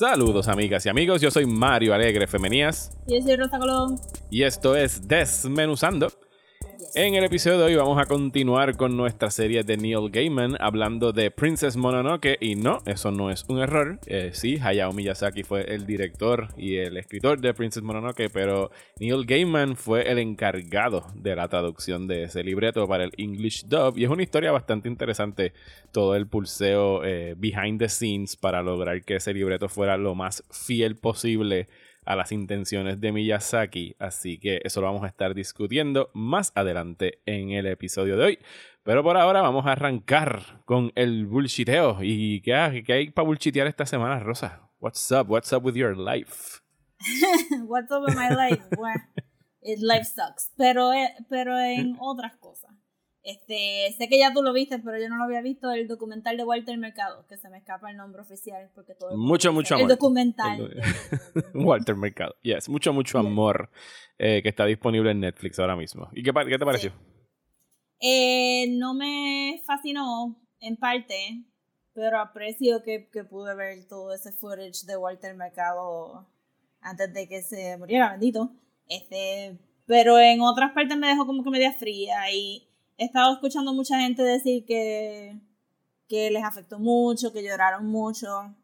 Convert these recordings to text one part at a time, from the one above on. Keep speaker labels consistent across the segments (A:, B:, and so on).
A: Saludos amigas y amigos, yo soy Mario Alegre Femenías
B: Yo soy Rosa Colón.
A: y esto es Desmenuzando. En el episodio de hoy vamos a continuar con nuestra serie de Neil Gaiman hablando de Princess Mononoke y no, eso no es un error. Eh, sí, Hayao Miyazaki fue el director y el escritor de Princess Mononoke, pero Neil Gaiman fue el encargado de la traducción de ese libreto para el English Dub y es una historia bastante interesante todo el pulseo eh, behind the scenes para lograr que ese libreto fuera lo más fiel posible a las intenciones de Miyazaki, así que eso lo vamos a estar discutiendo más adelante en el episodio de hoy. Pero por ahora vamos a arrancar con el bullshiteo. ¿Y qué hay, qué hay para bullshitear esta semana, Rosa? What's up? What's up with your life?
B: What's up with my life? Well, it life sucks. Pero, eh, pero en otras cosas. Este, sé que ya tú lo viste, pero yo no lo había visto el documental de Walter Mercado, que se me escapa el nombre oficial porque todo
A: Mucho, mucho
B: El
A: amor.
B: documental.
A: El- Walter Mercado. Yes, mucho, mucho amor eh, que está disponible en Netflix ahora mismo. ¿Y qué, qué te pareció?
B: Eh, no me fascinó en parte, pero aprecio que, que pude ver todo ese footage de Walter Mercado antes de que se muriera, bendito. Este, pero en otras partes me dejó como que media fría y he estado escuchando mucha gente decir que, que les afectó mucho, que lloraron mucho.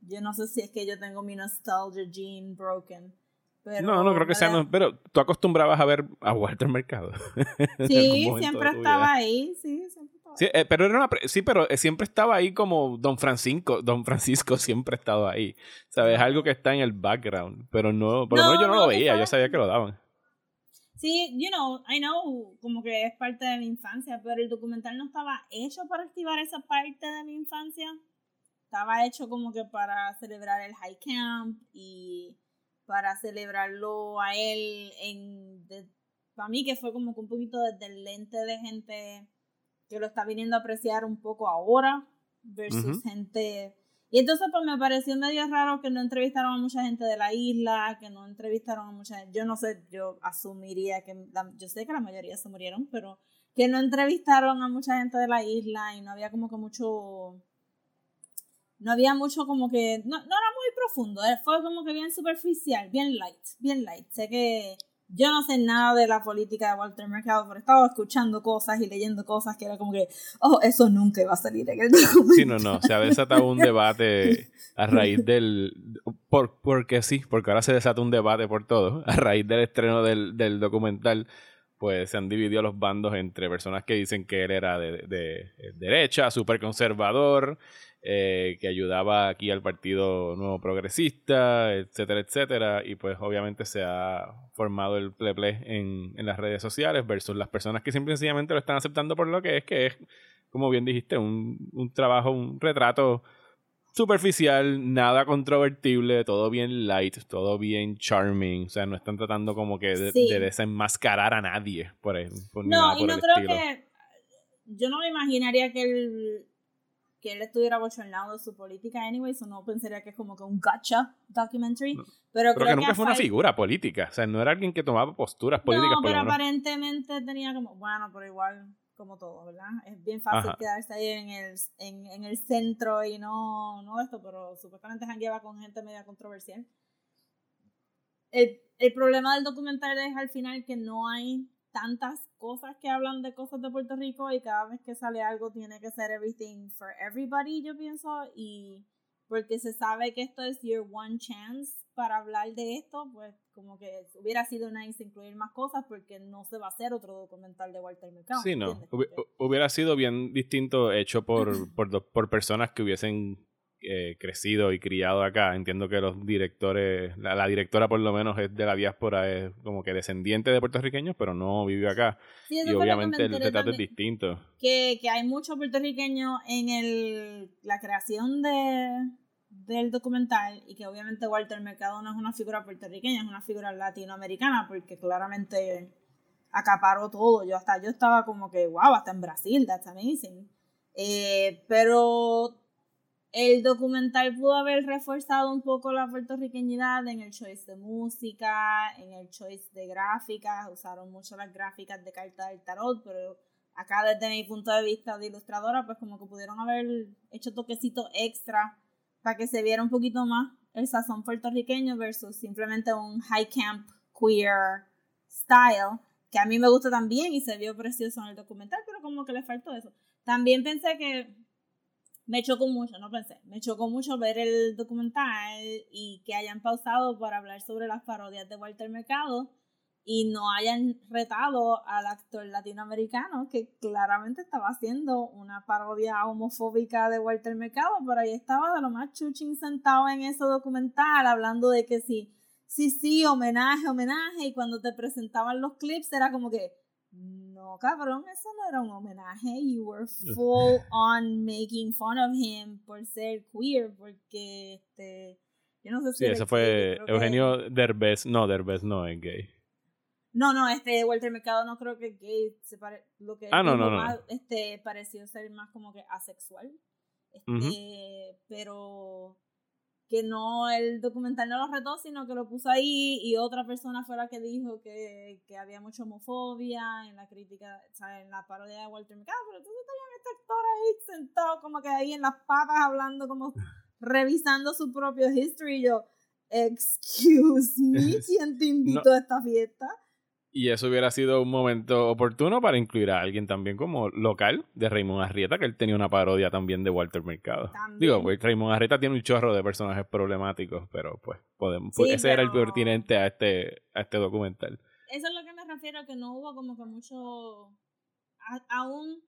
B: Yo no sé si es que yo tengo mi nostalgia gene broken. Pero
A: no, no creo que sea. no, pero tú acostumbrabas a ver a Walter Mercado.
B: Sí, siempre estaba ahí, sí, siempre estaba
A: Sí, eh, pero era una sí, pero eh, siempre estaba ahí como Don Francisco. Don Francisco siempre ha estado ahí. ¿Sabes? Algo que está en el background. Pero no, por lo
B: No,
A: menos yo no,
B: no,
A: lo veía. Yo sabía
B: que
A: lo daban.
B: Sí, you know, I know, como que es parte de mi infancia, pero el documental no estaba hecho para activar esa parte de mi infancia. Estaba hecho como que para celebrar el high camp y para celebrarlo a él en para mí que fue como que un poquito desde el lente de gente que lo está viniendo a apreciar un poco ahora versus gente y entonces pues me pareció medio raro que no entrevistaron a mucha gente de la isla, que no entrevistaron a mucha yo no sé, yo asumiría que, yo sé que la mayoría se murieron, pero que no entrevistaron a mucha gente de la isla y no había como que mucho, no había mucho como que, no, no era muy profundo, eh, fue como que bien superficial, bien light, bien light. Sé que yo no sé nada de la política de Walter Mercado, pero estaba escuchando cosas y leyendo cosas que era como que, oh, eso nunca iba a salir en el documento.
A: Sí, no, no. Se ha desatado un debate a raíz del. Por, porque sí, porque ahora se desata un debate por todo. A raíz del estreno del, del documental, pues se han dividido los bandos entre personas que dicen que él era de, de- de derecha, súper conservador, eh, que ayudaba aquí al Partido Nuevo Progresista, etcétera, etcétera. Y pues obviamente se ha formado el pleple en, en las redes sociales versus las personas que simple y sencillamente lo están aceptando por lo que es, que es como bien dijiste, un, un trabajo, un retrato superficial, nada controvertible, todo bien light, todo bien charming. O sea, no están tratando como que de,
B: Sí.
A: de desenmascarar a nadie por, el- por
B: No, y
A: por
B: no
A: el
B: creo
A: estilo.
B: que. Yo no me imaginaría que él, que él estuviera bochornado de su política, anyway, so no pensaría que es como que un gotcha documentary. Pero,
A: Pero
B: creo
A: que nunca fue una
B: fal-
A: figura política. O sea, no era alguien que tomaba posturas políticas.
B: No,
A: por
B: pero
A: menos.
B: aparentemente tenía como. Bueno, pero igual, como todo, ¿verdad? Es bien fácil
A: Ajá.
B: quedarse ahí en el, en, en el centro y no, no esto, pero supuestamente jangueaba con gente media controversial. El, el problema del documental es al final que no hay tantas cosas que hablan de cosas de Puerto Rico y cada vez que sale algo tiene que ser everything for everybody, yo pienso, y porque se sabe que esto es your one chance para hablar de esto, pues como que hubiera sido nice incluir más cosas porque no se va a hacer otro documental de Walter Mercado.
A: Sí, no. Hubiera sido bien distinto hecho por, por, por personas que hubiesen eh, crecido y criado acá. Entiendo que los directores, la, la directora por lo menos es de la diáspora, es como que descendiente de puertorriqueños, pero no vive acá.
B: Sí,
A: Y obviamente el retrato es distinto.
B: que, que hay muchos puertorriqueños en el, la creación de, del documental y que obviamente Walter Mercado no es una figura puertorriqueña, es una figura latinoamericana porque claramente acaparó todo. Yo hasta yo estaba como que, wow, hasta en Brasil, that's amazing. Eh, pero el documental pudo haber reforzado un poco la puertorriqueñidad en el choice de música, en el choice de gráficas, usaron mucho las gráficas de carta del tarot, pero acá desde mi punto de vista de ilustradora, pues como que pudieron haber hecho toquecitos extra para que se viera un poquito más el sazón puertorriqueño versus simplemente un high camp queer style, que a mí me gusta también y se vio precioso en el documental, pero como que le faltó eso. También pensé que me chocó mucho, no pensé, me chocó mucho ver el documental y que hayan pausado para hablar sobre las parodias de Walter Mercado y no hayan retado al actor latinoamericano que claramente estaba haciendo una parodia homofóbica de Walter Mercado, pero ahí estaba de lo más chuchín sentado en ese documental hablando de que sí, sí, sí, homenaje, homenaje, y cuando te presentaban los clips era como que, no, cabrón, eso no era un homenaje, you were full on making fun of him por ser queer, porque este... Yo no sé si
A: Sí, eso fue Eugenio Derbez. No, Derbez no es gay.
B: No, no, este Walter Mercado no creo que gay se pare, lo que
A: ah, no, no,
B: más,
A: no.
B: este pareció ser más como que asexual. Este, pero que no el documental no lo retó, sino que lo puso ahí y otra persona fue la que dijo que, que había mucha homofobia en la crítica, o sea, en la parodia de Walter Mercado, pero entonces tenían este actor ahí sentado como que ahí en las papas hablando como revisando su propio history y yo, excuse me, ¿quién te invitó
A: no.
B: a esta fiesta?
A: Y eso hubiera sido un momento oportuno para incluir a alguien también como local de Raymond Arrieta, que él tenía una parodia también de Walter Mercado.
B: También.
A: Digo, pues Raymond Arrieta tiene un chorro de personajes problemáticos, pero pues podemos,
B: Sí,
A: ese era el pertinente a este, a este documental.
B: Eso es lo que me refiero, que no hubo como que mucho... a- aún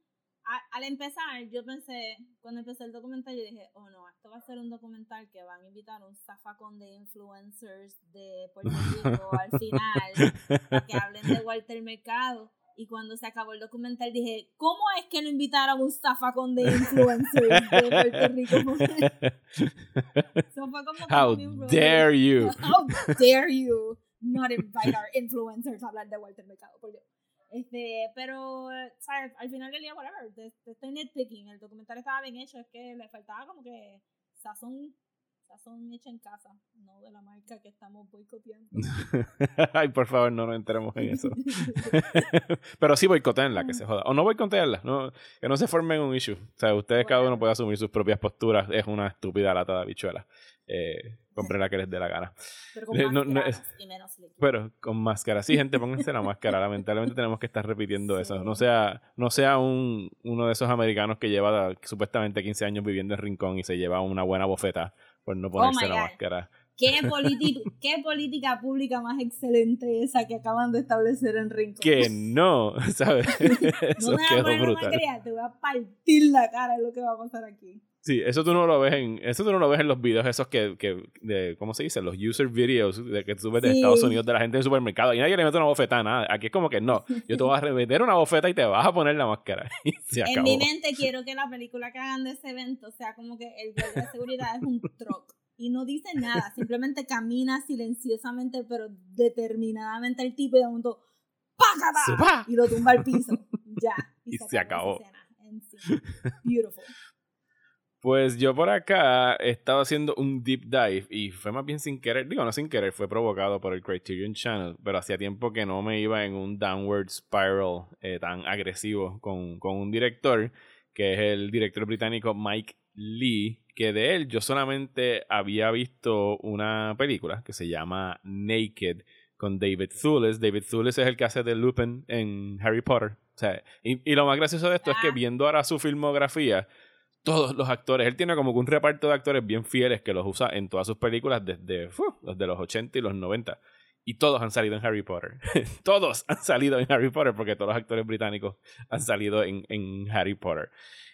B: a- al empezar, yo pensé, cuando empecé el documental, yo dije, oh no, esto va a ser un documental que van a invitar un zafacón de influencers de Puerto Rico al final, para que hablen de Walter Mercado. Y cuando se acabó el documental dije, ¿cómo es que no invitaron un zafacón de influencers de Puerto Rico? Eso fue como
A: How dare you!
B: How dare you not invite our influencers a hablar de Walter Mercado, por Dios. Este, pero, ¿sabes? Al final del día, whatever, te, te estoy nitpicking, el documental estaba bien hecho, es que le faltaba como que sazón, sazón hecha en casa, no de la marca que estamos boicoteando.
A: Ay, por favor, no nos entremos en eso. Pero sí boicotenla, que se joda. O no boicotearla, no, que no se formen un issue. O sea, ustedes cada uno puede asumir sus propias posturas. Es una estúpida lata de habichuela. Eh, compren la que les dé la gana.
B: Pero con
A: no- no, es-
B: y menos.
A: Pero con máscara. Sí, gente, pónganse la máscara. Lamentablemente tenemos que estar repitiendo eso. No sea, no sea un, uno de esos americanos que lleva supuestamente 15 años viviendo en Rincón y se lleva una buena bofeta por no ponerse
B: my
A: la
B: God.
A: máscara.
B: ¿Qué, ¿Qué política pública más excelente esa que acaban de establecer en Rincón?
A: Que no, ¿sabes? Eso
B: no me voy a poner una te voy a partir la cara, es lo que va a pasar aquí.
A: Sí, eso tú no lo ves en, eso tú no lo ves en los videos esos que, que de, ¿cómo se dice? Los user videos de que tú ves de
B: Sí.
A: Estados Unidos de la gente en el supermercado y nadie le mete una bofetada, nada. Aquí es como que no, yo te voy a remeter una bofeta y te vas a poner la máscara. Y se
B: En
A: acabó.
B: mi mente quiero que la película que hagan de ese evento sea como que el guardia de seguridad es un truck y no dice nada, simplemente camina silenciosamente pero determinadamente el tipo y de momento ¡pácata! Y lo tumba al piso. Ya.
A: Y se acabó.
B: en sí. Beautiful.
A: Pues yo por acá estaba haciendo un deep dive y fue más bien sin querer, digo no sin querer, fue provocado por el Criterion Channel, pero hacía tiempo que no me iba en un downward spiral eh, tan agresivo con, con un director, que es el director británico Mike Lee, que de él yo solamente había visto una película que se llama Naked con David Thewlis. David Thewlis es el que hace de Lupin en Harry Potter. O sea, y, y lo más gracioso de esto es que viendo ahora su filmografía, todos los actores, él tiene como que un reparto de actores bien fieles que los usa en todas sus películas desde, fu, desde los 80 y los 90. Y todos han salido en Harry Potter. todos han salido en Harry Potter porque todos los actores británicos han salido en, en Harry Potter.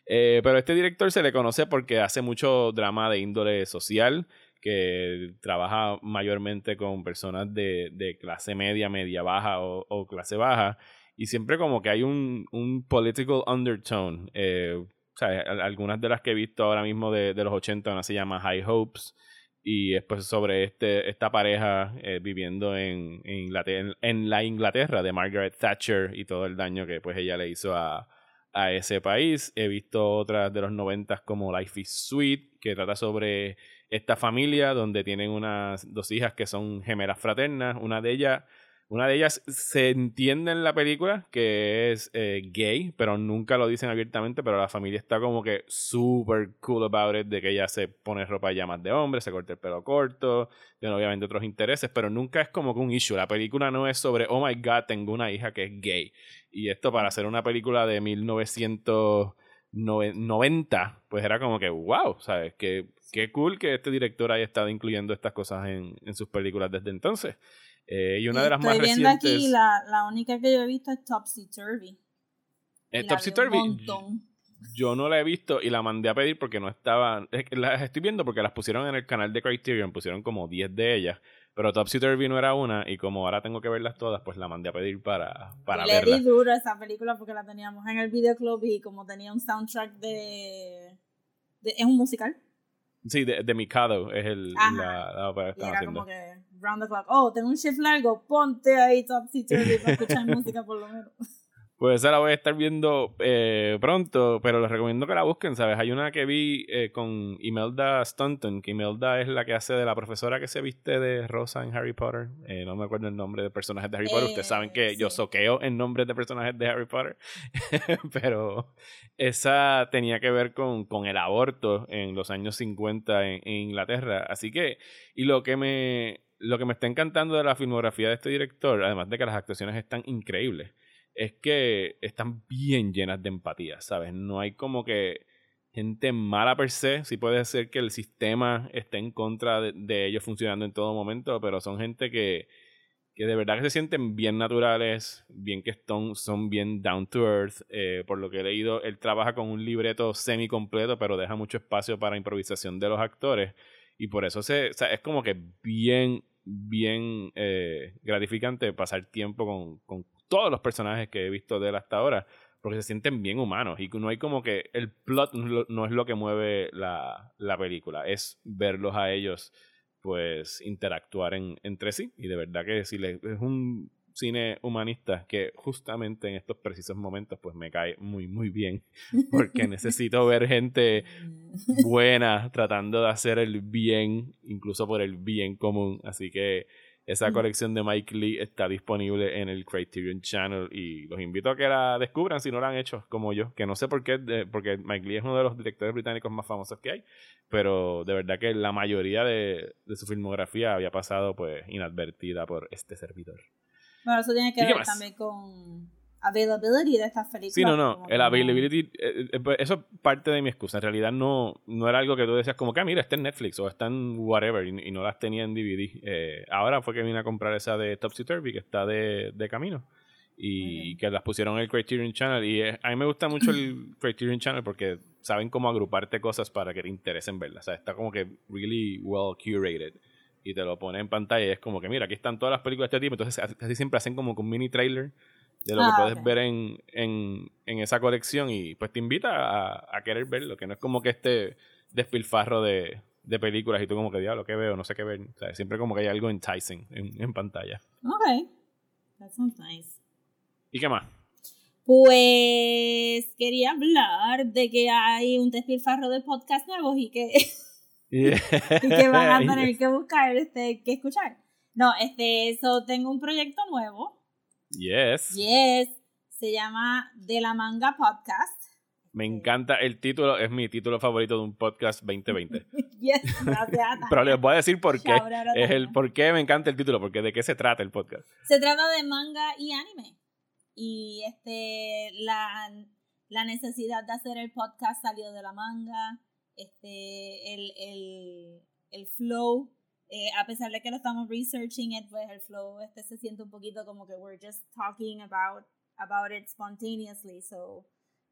A: Eh, pero este director se le conoce porque hace mucho drama de índole social, que trabaja mayormente con personas de, de clase media, media baja o, o clase baja. Y siempre como que hay un, un political undertone. Eh, o sea, al- algunas de las que he visto ahora mismo de, de los 80, una se llama High Hopes, y es pues sobre este, esta pareja eh, viviendo en, en, en la Inglaterra de Margaret Thatcher y todo el daño que pues ella le hizo a, a ese país. He visto otras de los 90 como Life is Sweet, que trata sobre esta familia donde tienen unas dos hijas que son gemelas fraternas. Una de ellas, una de ellas se entiende en la película que es eh, gay, pero nunca lo dicen abiertamente, pero la familia está como que super cool about it, de que ella se pone ropa ya más de hombre, se corta el pelo corto, tiene obviamente otros intereses, pero nunca es como que un issue. La película no es sobre, oh my god, tengo una hija que es gay. Y esto para hacer una película de 1990, pues era como que, wow, ¿sabes? Que, qué cool que este director haya estado incluyendo estas cosas en, en sus películas desde entonces. Eh, y una de las
B: Estoy
A: más
B: viendo
A: recientes...
B: aquí, la, la única que yo he visto es Topsy Turvy.
A: eh, Topsy Turvy, yo no la he visto y la mandé a pedir porque no estaban... es que Las estoy viendo porque las pusieron en el canal de Criterion, pusieron como 10 de ellas, pero Topsy Turvy no era una y como ahora tengo que verlas todas, pues la mandé a pedir para, para
B: le
A: verla.
B: di duro a esa película porque la teníamos en el videoclub y como tenía un soundtrack de... de- es un musical.
A: Sí, de, de Mikado es el,
B: Ajá.
A: la, la ópera que
B: Y era
A: haciendo.
B: como que round the clock. Oh, tengo un shift largo, ponte ahí Topsy Turvy para escuchar música por lo menos.
A: Pues esa la voy a estar viendo eh, pronto, pero les recomiendo que la busquen, ¿sabes? Hay una que vi eh, con Imelda Staunton, que Imelda es la que hace de la profesora que se viste de Rosa en Harry Potter. Eh, no me acuerdo el nombre de personajes de Harry Potter. Ustedes saben que
B: Eh,
A: yo soqueo en nombres de personajes de Harry Potter. pero esa tenía que ver con, con el aborto en los años 50 en, en Inglaterra. Así que, y lo que me... Lo que me está encantando de la filmografía de este director, además de que las actuaciones están increíbles, es que están bien llenas de empatía, ¿sabes? No hay como que gente mala per se. Sí puede ser que el sistema esté en contra de, de ellos funcionando en todo momento, pero son gente que, que de verdad que se sienten bien naturales, bien que son, son bien down to earth. Eh, por lo que he leído, él trabaja con un libreto semi completo, pero deja mucho espacio para improvisación de los actores. Y por eso se, o sea, es como que bien, bien eh, gratificante pasar tiempo con, con todos los personajes que he visto de él hasta ahora, porque se sienten bien humanos y no hay como que el plot no es lo- que mueve la, la película, es verlos a ellos pues interactuar en, entre sí y de verdad que si le, es un cine humanista que justamente en estos precisos momentos pues me cae muy muy bien porque necesito ver gente buena tratando de hacer el bien incluso por el bien común así que esa colección de Mike Lee está disponible en el Criterion Channel y los invito a que la descubran si no la han hecho como yo, que no sé por qué, porque Mike Lee es uno de los directores británicos más famosos que hay, pero de verdad que la mayoría de, de su filmografía había pasado pues inadvertida por este servidor.
B: Bueno, eso tiene que
A: ¿Y qué
B: ver también con availability de estas películas.
A: Sí, no, no, el availability, eh, eh, pues, eso es parte de mi excusa. En realidad no, no era algo que tú decías como que, ah, mira, está en Netflix o está en whatever y, y no las tenía en DVD. Eh, ahora fue que vine a comprar esa de Topsy Turvy que está de, de camino y que las pusieron en el Criterion Channel. Y eh, a mí me gusta mucho el Criterion Channel porque saben cómo agruparte cosas para que te interesen verlas. O sea, está como que really well curated. Y te lo pone en pantalla y es como que, mira, aquí están todas las películas de este tipo. Entonces, casi siempre hacen como que un mini trailer de lo
B: Ah,
A: que puedes ver en, en, en esa colección y pues te invita a, a querer verlo, que no es como que este despilfarro de, de películas y tú como que diablo, ¿qué veo? No sé qué ver. O sea, siempre como que hay algo enticing en, en pantalla.
B: Ok. That sounds nice.
A: ¿Y qué más?
B: Pues quería hablar de que hay un despilfarro de podcast nuevos y que, y que van a tener que buscar, este, que escuchar. No, este, eso tengo un proyecto nuevo.
A: Yes.
B: Yes. Se llama De la Manga Podcast.
A: Me encanta el título, es mi título favorito de un podcast 2020.
B: Yes, gracias.
A: Pero les voy a decir por qué. Es el por qué me encanta el título, porque de qué se trata el podcast.
B: Se trata de manga y anime. Y este la, la necesidad de hacer el podcast salió de la manga. Este, el, el, el flow, eh, a pesar de que lo estamos researching it, pues el flow este se siente un poquito como que we're just talking about, about it spontaneously. So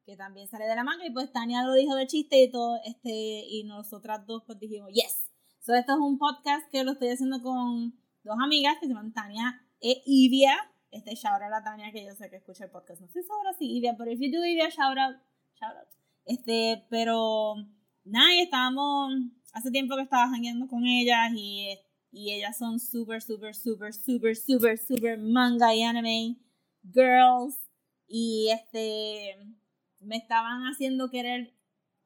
B: que también sale de la manga. Y pues Tania lo dijo de chiste y todo este y nosotras dos pues dijimos yes. So esto es un podcast que lo estoy haciendo con dos amigas que se llaman Tania e Ivia. Este shout out a Tania que yo sé que escucha el podcast. No sé si ahora sí Ivia pero if you do Ivia shout out shout out. Este, pero nada, estábamos, hace tiempo que estaba jangueando con ellas y, y ellas son súper, súper, súper, súper, súper, súper manga y anime girls. Y este, me estaban haciendo querer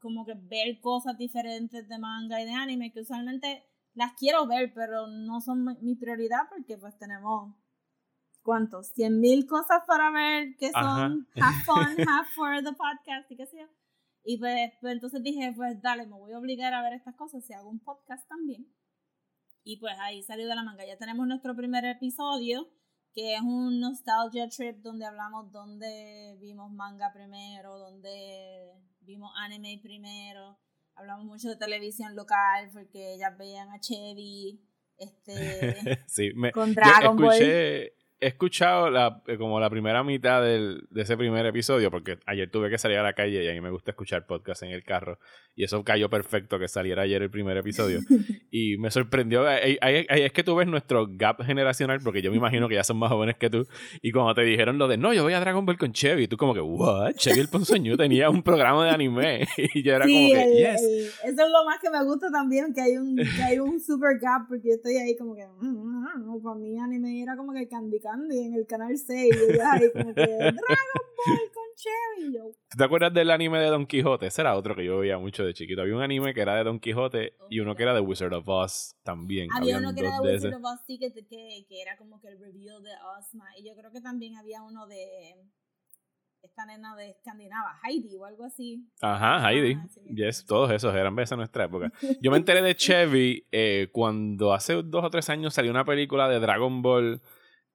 B: como que ver cosas diferentes de manga y de anime que usualmente las quiero ver, pero no son mi- prioridad porque pues tenemos ¿cuántos? 100 mil cosas para ver que son half fun, half for the podcast y qué sé yo. Y pues, pues entonces dije, pues dale, me voy a obligar a ver estas cosas si hago un podcast también. Y pues ahí salió de la manga. Ya tenemos nuestro primer episodio, que es un nostalgia trip donde hablamos donde vimos manga primero, donde vimos anime primero. Hablamos mucho de televisión local porque ellas veían a Chevy, este,
A: sí, me,
B: con
A: yo
B: Dragon Ball.
A: He escuchado la, eh, como la primera mitad del- de ese primer episodio, porque ayer tuve que salir a la calle y a mí me gusta escuchar podcast en el carro. Y eso cayó perfecto que saliera ayer el primer episodio. y me sorprendió. Ahí, ahí- ahí es que tú ves nuestro gap generacional, porque yo me imagino que ya son más jóvenes que tú. Y cuando te dijeron lo de no, yo voy a Dragon Ball con Chevy, tú como que, what? Chevy el Ponzoño tenía un programa de anime. y yo era
B: Sí,
A: como que,
B: el-
A: yes.
B: el- eso es lo más que me gusta también, que hay un, que hay un super gap, porque yo estoy ahí como que, mm, mm, mm, para mí anime era como que Candy Candy en el canal 6, y ella ahí como que, Dragon Ball con Cherry, y yo,
A: ¿Tú ¿Te acuerdas del anime de Don Quijote? Ese era otro que yo veía mucho de chiquito. Había un anime que era de Don Quijote y uno que era de Wizard of Oz también.
B: había
A: Habían
B: uno que era de
A: de
B: Wizard of Oz, sí, que, que, que era como que el reveal de Ozma, y yo creo que también había uno de esta nena de Escandinava, Heidi o algo así.
A: Ajá, Heidi.
B: Ah, sí.
A: Yes, todos esos eran veces en nuestra época. Yo me enteré de Chevy eh, cuando hace dos o tres años salió una película de Dragon Ball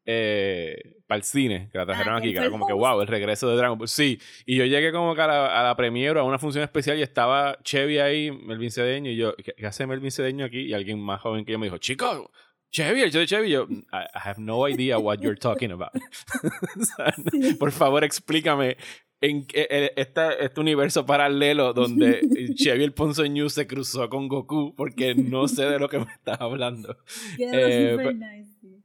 A: eh, para el cine, que la trajeron
B: Ah,
A: aquí,
B: ¿él
A: que era como que wow, el regreso de Dragon Ball. Sí, y yo llegué como que a la, a la premiere, a una función especial y estaba Chevy ahí, Melvin Cedeño, y yo, ¿qué, qué hace Melvin Cedeño aquí? Y alguien más joven que yo me dijo, chico, Chevy, el show de Chevy. Yo, I, I have no idea what you're talking about. O sea, Por favor, explícame en eh, esta- este universo paralelo donde Chevy el Ponzoñú se cruzó con Goku, porque no sé de lo que me estás hablando.
B: Quedó
A: Eh,
B: nice.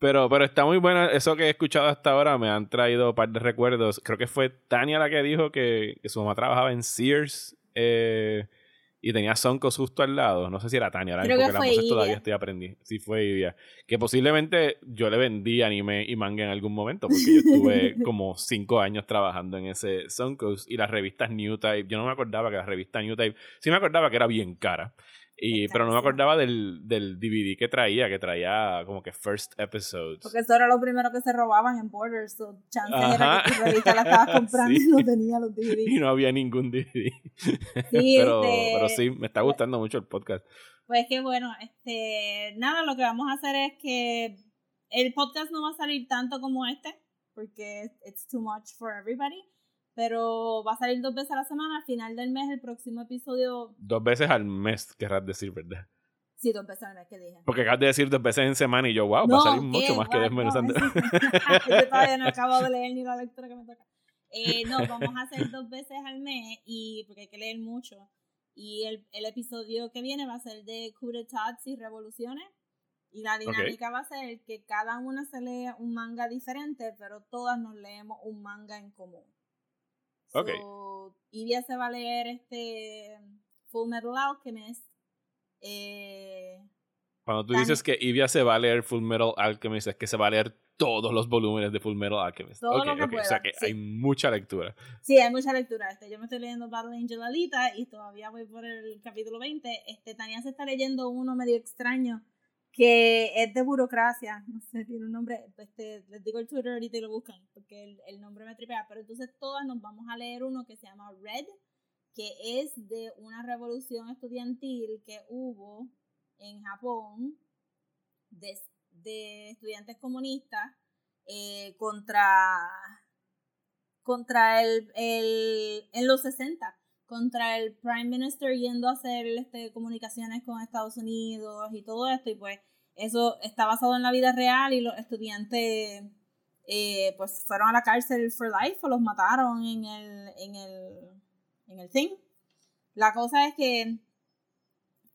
A: Pero, pero está muy bueno. Eso que he escuchado hasta ahora me han traído un par de recuerdos. Creo que fue Tania la que dijo que, que su mamá trabajaba en Sears eh, y tenía Soncos justo al lado. No sé si era Tania, ahora
B: Creo
A: mismo,
B: que
A: porque
B: fue
A: las todavía estoy aprendiendo. Sí, fue Ivia. Que posiblemente yo le vendí anime y manga en algún momento, porque yo estuve como cinco años trabajando en ese Soncos y las revistas New Type. Yo no me acordaba que la revista New Type, sí me acordaba que era bien cara. Y, pero no me acordaba del, del DVD que traía, que traía como que first episodes.
B: Porque eso era lo primero que se robaban en Borders. So chances era
A: Ajá.
B: que tu revista la estabas comprando
A: Sí.
B: y no tenía los
A: y
B: DVDs.
A: no había ningún DVD.
B: Sí,
A: pero,
B: este,
A: pero sí, me está gustando mucho el podcast.
B: Pues que bueno, este, nada, lo que vamos a hacer es que el podcast no va a salir tanto como este, porque it's too much for everybody, pero va a salir dos veces a la semana, al final del mes, el próximo episodio,
A: Dos veces al mes, querrás decir, ¿verdad?
B: sí, dos veces al mes que dije.
A: Porque acabas de decir dos veces en semana y yo, wow, va a salir
B: ¿qué?
A: mucho más que desmenuzando.
B: No, Yo todavía no acabo de leer ni la lectura que me toca. Eh, no, vamos a hacer dos veces al mes y porque hay que leer mucho. Y el, el episodio que viene va a ser de coup d'etats y revoluciones. Y la dinámica va a ser que cada una se lee un manga diferente, pero todas nos leemos un manga en común.
A: Ok.
B: So, Ivia se va a leer este Full Metal Alchemist. Eh,
A: Cuando tú dices que Ivia se va a leer Full Metal Alchemist, es que se va a leer todos los volúmenes de Full Metal Alchemist.
B: Todo
A: Ok,
B: lo que
A: ok, O sea que
B: sí.
A: hay mucha lectura.
B: Sí, hay mucha lectura. Este, yo me estoy leyendo Battle Angel Alita y todavía voy por el capítulo 20. Este, Tania se está leyendo uno medio extraño que es de burocracia. No sé, tiene un nombre. Este, les digo el Twitter ahorita y lo buscan porque el, el nombre me tripea. Pero entonces todas nos vamos a leer uno que se llama Red, que es de una revolución estudiantil que hubo en Japón de, de estudiantes comunistas eh, contra contra el, el en los 60 contra el prime minister yendo a hacer este, comunicaciones con Estados Unidos y todo esto y pues eso está basado en la vida real y los estudiantes eh, pues fueron a la cárcel for life o los mataron en el en el en el thing la cosa es que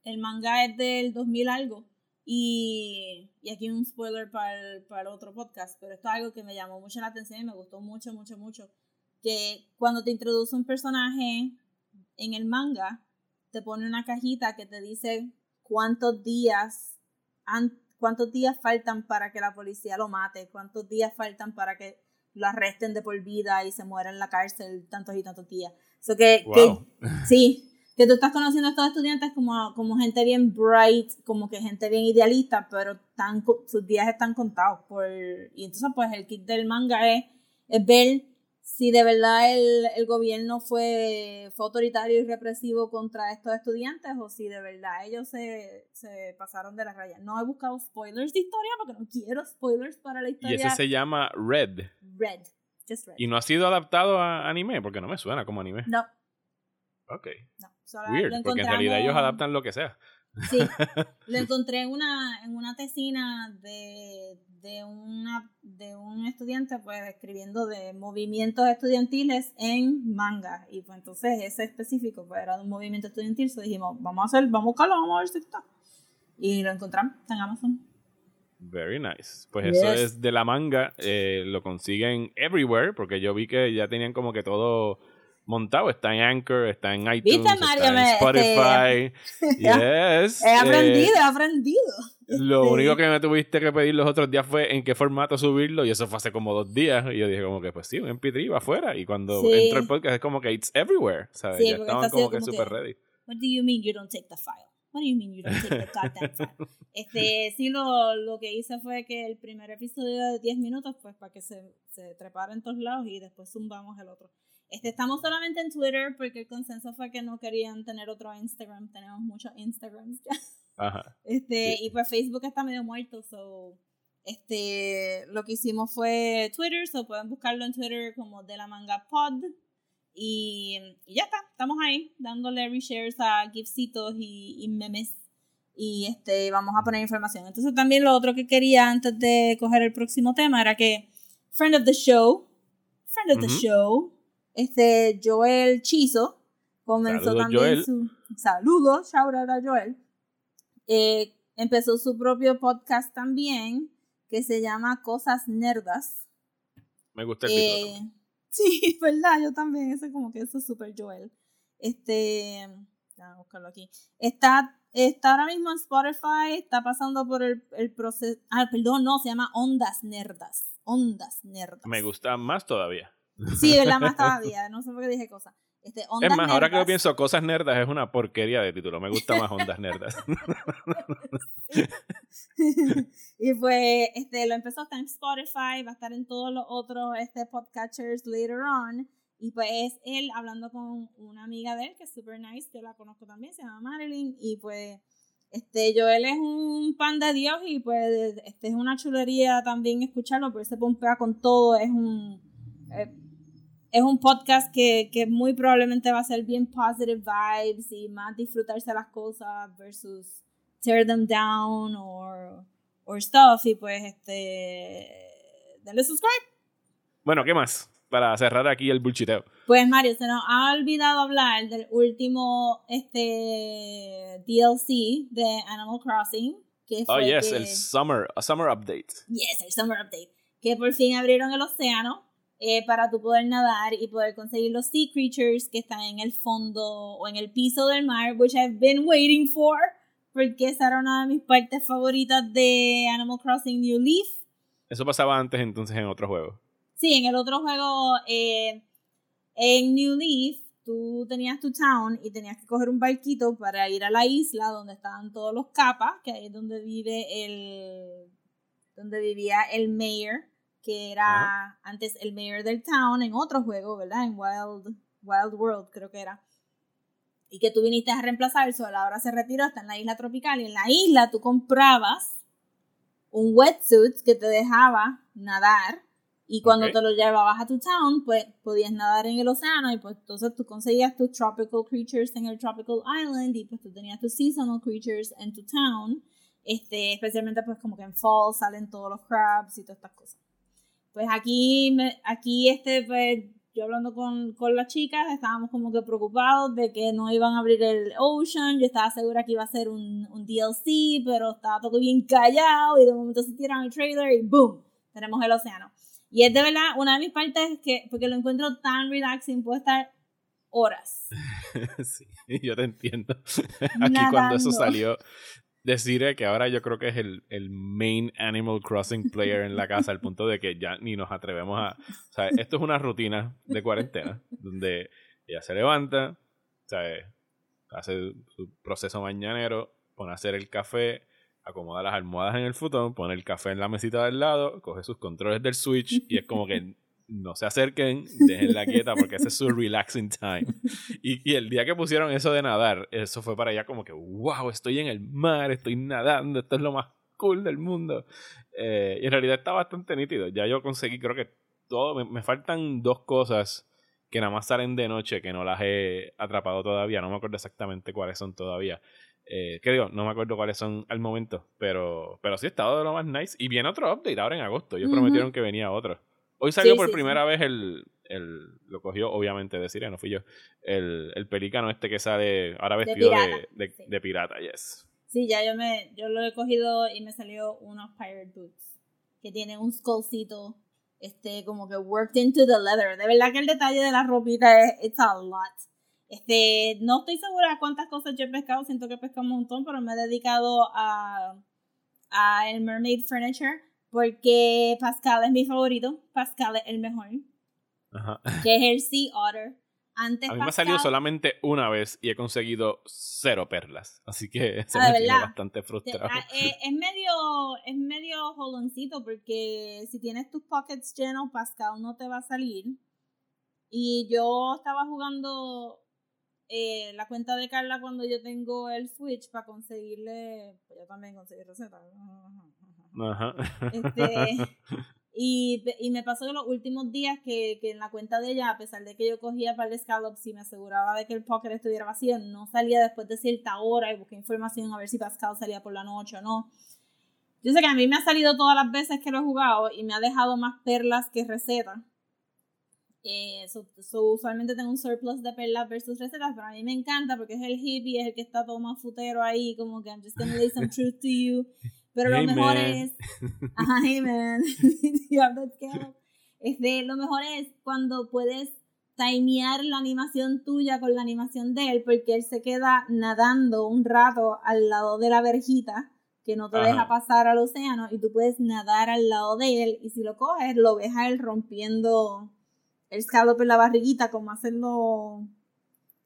B: el manga es del 2000 algo y, y aquí un spoiler para el, para el otro podcast, pero esto es algo que me llamó mucho la atención y me gustó mucho, mucho, mucho. Que cuando te introduce un personaje en el manga te pone una cajita que te dice cuántos días cuántos días faltan para que la policía lo mate, cuántos días faltan para que lo arresten de por vida y se muera en la cárcel tantos y tantos días. So que,
A: Wow.
B: que sí, que tú estás conociendo a estos estudiantes como, como gente bien bright, como que gente bien idealista, pero tan, sus días están contados. Por, y entonces pues el kit del manga es, es ver si de verdad el, el gobierno fue, fue autoritario y represivo contra estos estudiantes o si de verdad ellos se, se pasaron de las rayas. No he buscado spoilers de historia porque no quiero spoilers para la
A: Y
B: historia.
A: ese se llama Red.
B: Red. Just Red.
A: Y no ha sido adaptado a anime, porque no me suena como anime.
B: No,
A: Ok.
B: no. Solo
A: Weird, porque en realidad ellos adaptan lo que sea.
B: Sí, lo encontré en una, en una tesina de, de, una, de un estudiante pues escribiendo de movimientos estudiantiles en manga. Y pues entonces ese específico pues era de un movimiento estudiantil. So dijimos, vamos a hacer, vamos a buscarlo, vamos a ver si está. Y lo encontramos en Amazon.
A: Very nice. Pues eso es de la manga. eh, lo consiguen everywhere, porque yo vi que ya tenían como que todo montado. Está en Anchor, está en iTunes,
B: Mario?
A: está en
B: Me-
A: Spotify. yes.
B: He
A: eh,
B: aprendido, he aprendido.
A: Lo
B: Este,
A: único que me tuviste que pedir los otros días fue en qué formato subirlo y eso fue hace como dos días y yo dije como que pues sí, un MP3 va afuera y cuando
B: Sí.
A: entró el podcast es como que it's everywhere, ¿sabes?
B: Sí,
A: ya estaban como que
B: que-
A: ready.
B: What do you mean you don't take the file? What do you mean you don't take the goddamn file? Este, sí, lo, lo que hice fue que el primer episodio de 10 minutos, pues para que se, se trepara en todos lados y después zumbamos el otro. Este, estamos solamente en Twitter porque el consenso fue que no querían tener otro Instagram. Tenemos muchos Instagrams ya.
A: Ajá.
B: Este,
A: Sí.
B: y pues Facebook está medio muerto, so este lo que hicimos fue Twitter, so pueden buscarlo en Twitter como de la manga pod. Y, y ya está, estamos ahí dándole reshares a gifsitos y, y memes. Y este vamos a poner información. Entonces también lo otro que quería antes de coger el próximo tema era que friend of the show, friend of the
A: Ujú.
B: show, este Joel Chizo comenzó
A: Saludos,
B: también
A: Joel.
B: su saludos, shout out a Joel. Eh, empezó su propio podcast también que se llama Cosas Nerdas.
A: Me gusta el título.
B: Eh,
A: también.
B: sí, verdad, yo también, eso como que eso es super Joel. Este, Déjame buscarlo aquí. Está, está ahora mismo en Spotify, está pasando por el, el proceso. Ah, perdón, no, se llama Ondas Nerdas. Ondas Nerdas.
A: Me gusta más todavía.
B: Sí, verdad, más todavía. No sé por qué dije cosas. Este, Ondas
A: Es más, ahora que
B: Nerdas.
A: pienso, Cosas Nerdas es una porquería de título. Me gusta más Ondas Nerdas.
B: y pues este, lo empezó hasta en Spotify, va a estar en todos los otros este, podcatchers later on. Y pues es él hablando con una amiga de él que es super nice, yo la conozco también, se llama Marilyn. Y pues este Joel es un pan de Dios y pues este es una chulería también escucharlo, pero se pompea con todo, es un... eh, es un podcast que, que muy probablemente va a ser bien positive vibes y más disfrutarse las cosas versus tear them down or, or stuff. Y pues, este. Denle subscribe.
A: bueno, ¿qué más? Para cerrar aquí el bullshiteo.
B: Pues, Mario, se nos ha olvidado hablar del último este, DLC de Animal Crossing. Que
A: Oh,
B: fue
A: yes,
B: que-
A: el Summer, a Summer Update.
B: Yes, el Summer Update. Que por fin abrieron el océano eh, para tú poder nadar y poder conseguir los sea creatures que están en el fondo o en el piso del mar, which I've been waiting for, porque esa era una de mis partes favoritas de Animal Crossing New Leaf.
A: Eso pasaba antes entonces en otro juego.
B: Sí, en el otro juego, eh, en New Leaf, tú tenías tu town y tenías que coger un barquito para ir a la isla donde estaban todos los capas, que ahí es donde vive el. donde vivía el mayor, que era antes el mayor del town en otro juego, ¿verdad? En Wild, Wild World, creo que era. Y que tú viniste a reemplazar, solo ahora se retiró, está en la isla tropical. Y en la isla tú comprabas un wetsuit que te dejaba nadar y cuando
A: Ok.
B: te lo llevabas a tu town, pues podías nadar en el océano y pues entonces tú conseguías tus tropical creatures en el tropical island y pues tú tenías tus seasonal creatures en tu town. Este, especialmente pues como que en fall salen todos los crabs y todas estas cosas. Pues aquí, me- aquí este, pues yo hablando con, con las chicas, estábamos como que preocupados de que no iban a abrir el Ocean. Yo estaba segura que iba a ser un, un DLC, pero estaba todo bien callado y de momento se tiran el trailer y ¡boom! Tenemos el océano. Y es de verdad una de mis partes que, porque lo encuentro tan relaxing, puedo estar horas.
A: sí, yo te entiendo. Aquí cuando eso
B: Nadando.
A: Salió, deciré que ahora yo creo que es el, el main Animal Crossing player en la casa, al punto de que ya ni nos atrevemos a... O sea, esto es una rutina de cuarentena, donde ella se levanta, ¿sabes? hace su proceso mañanero, pone a hacer el café, acomoda las almohadas en el futón, pone el café en la mesita del lado, coge sus controles del Switch y es como que no se acerquen, déjenla quieta porque ese es su relaxing time. Y, y el día que pusieron eso de nadar, eso fue para allá como que, wow, estoy en el mar, estoy nadando, esto es lo más cool del mundo. Eh, y en realidad está bastante nítido. Ya yo conseguí, creo que todo, me, me faltan dos cosas que nada más salen de noche, que no las he atrapado todavía, no me acuerdo exactamente cuáles son todavía. Eh, ¿Qué digo? No me acuerdo cuáles son al momento, pero, pero sí, está de lo más nice. Y viene otro update ahora en agosto. Ellos prometieron que venía otro. Hoy salió
B: Sí,
A: por
B: sí,
A: primera vez el, el. Lo cogió, obviamente, de Siria, no fui yo. El, el pelícano este que sale ahora vestido de,
B: pirata,
A: de,
B: sí.
A: de pirata, yes.
B: Sí, ya yo me yo lo he cogido y me salió unos pirate boots que tienen un skullcito este como que worked into the leather. De verdad que el detalle de la ropita es it's a lot. Este, no estoy segura de cuántas cosas yo he pescado, siento que he pescado un montón, pero me he dedicado a a el mermaid furniture porque Pascal es mi favorito, Pascal es el mejor,
A: Ajá.
B: que es el Sea Otter. Antes
A: A mí me ha salido solamente una vez y he conseguido cero perlas. Así que eso
B: Ah, ¿de
A: me tiene bastante
B: Te-
A: frustrado.
B: eh, es medio es medio joloncito porque si tienes tus pockets llenos Pascal no te va a salir y yo estaba jugando eh, la cuenta de Carla cuando yo tengo el Switch para conseguirle pues yo también conseguí recetas
A: Ajá.
B: este, y, y me pasó que los últimos días que, que en la cuenta de ella, a pesar de que yo cogía para el scallops y me aseguraba de que el pocket estuviera vacío, no salía después de cierta hora y busqué información a ver si Pascal salía por la noche o no. Yo sé que a mí me ha salido todas las veces que lo he jugado y me ha dejado más perlas que recetas. Eh, so- so, usualmente tengo un surplus de perlas versus recetas, pero a mí me encanta porque es el hippie, es el que está todo más futero ahí, como que I'm just gonna lay some truth to you. Pero lo
A: Hey,
B: mejor
A: man.
B: es. Ajá, hey man. You have that scale. Este, lo mejor es cuando puedes timear la animación tuya con la animación de él, porque él se queda nadando un rato al lado de la verjita que no te
A: Ajá.
B: deja pasar al océano y tú puedes nadar al lado de él y si lo coges lo ves a él rompiendo el scallop en la barriguita como hacen los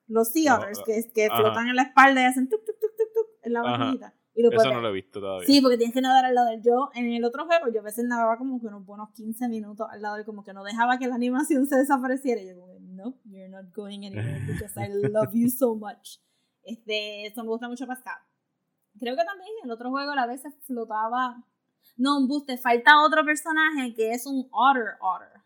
B: los sea otters que, que
A: ajá.
B: flotan en la espalda y hacen tuk tuk tuk tuk tuk en la
A: Ajá.
B: barriguita y lo
A: Eso
B: puedes
A: no lo he visto todavía.
B: Sí, porque tienes que nadar al lado del yo. En el otro juego, yo a veces nadaba como que unos buenos 15 minutos al lado del como que no dejaba que la animación se desapareciera. Y yo como, no, you're not going anywhere because I love you so much. Este, eso me gusta mucho Pascal. Creo que también en el otro juego a veces flotaba. No, un bus, te falta otro personaje que es un otter otter.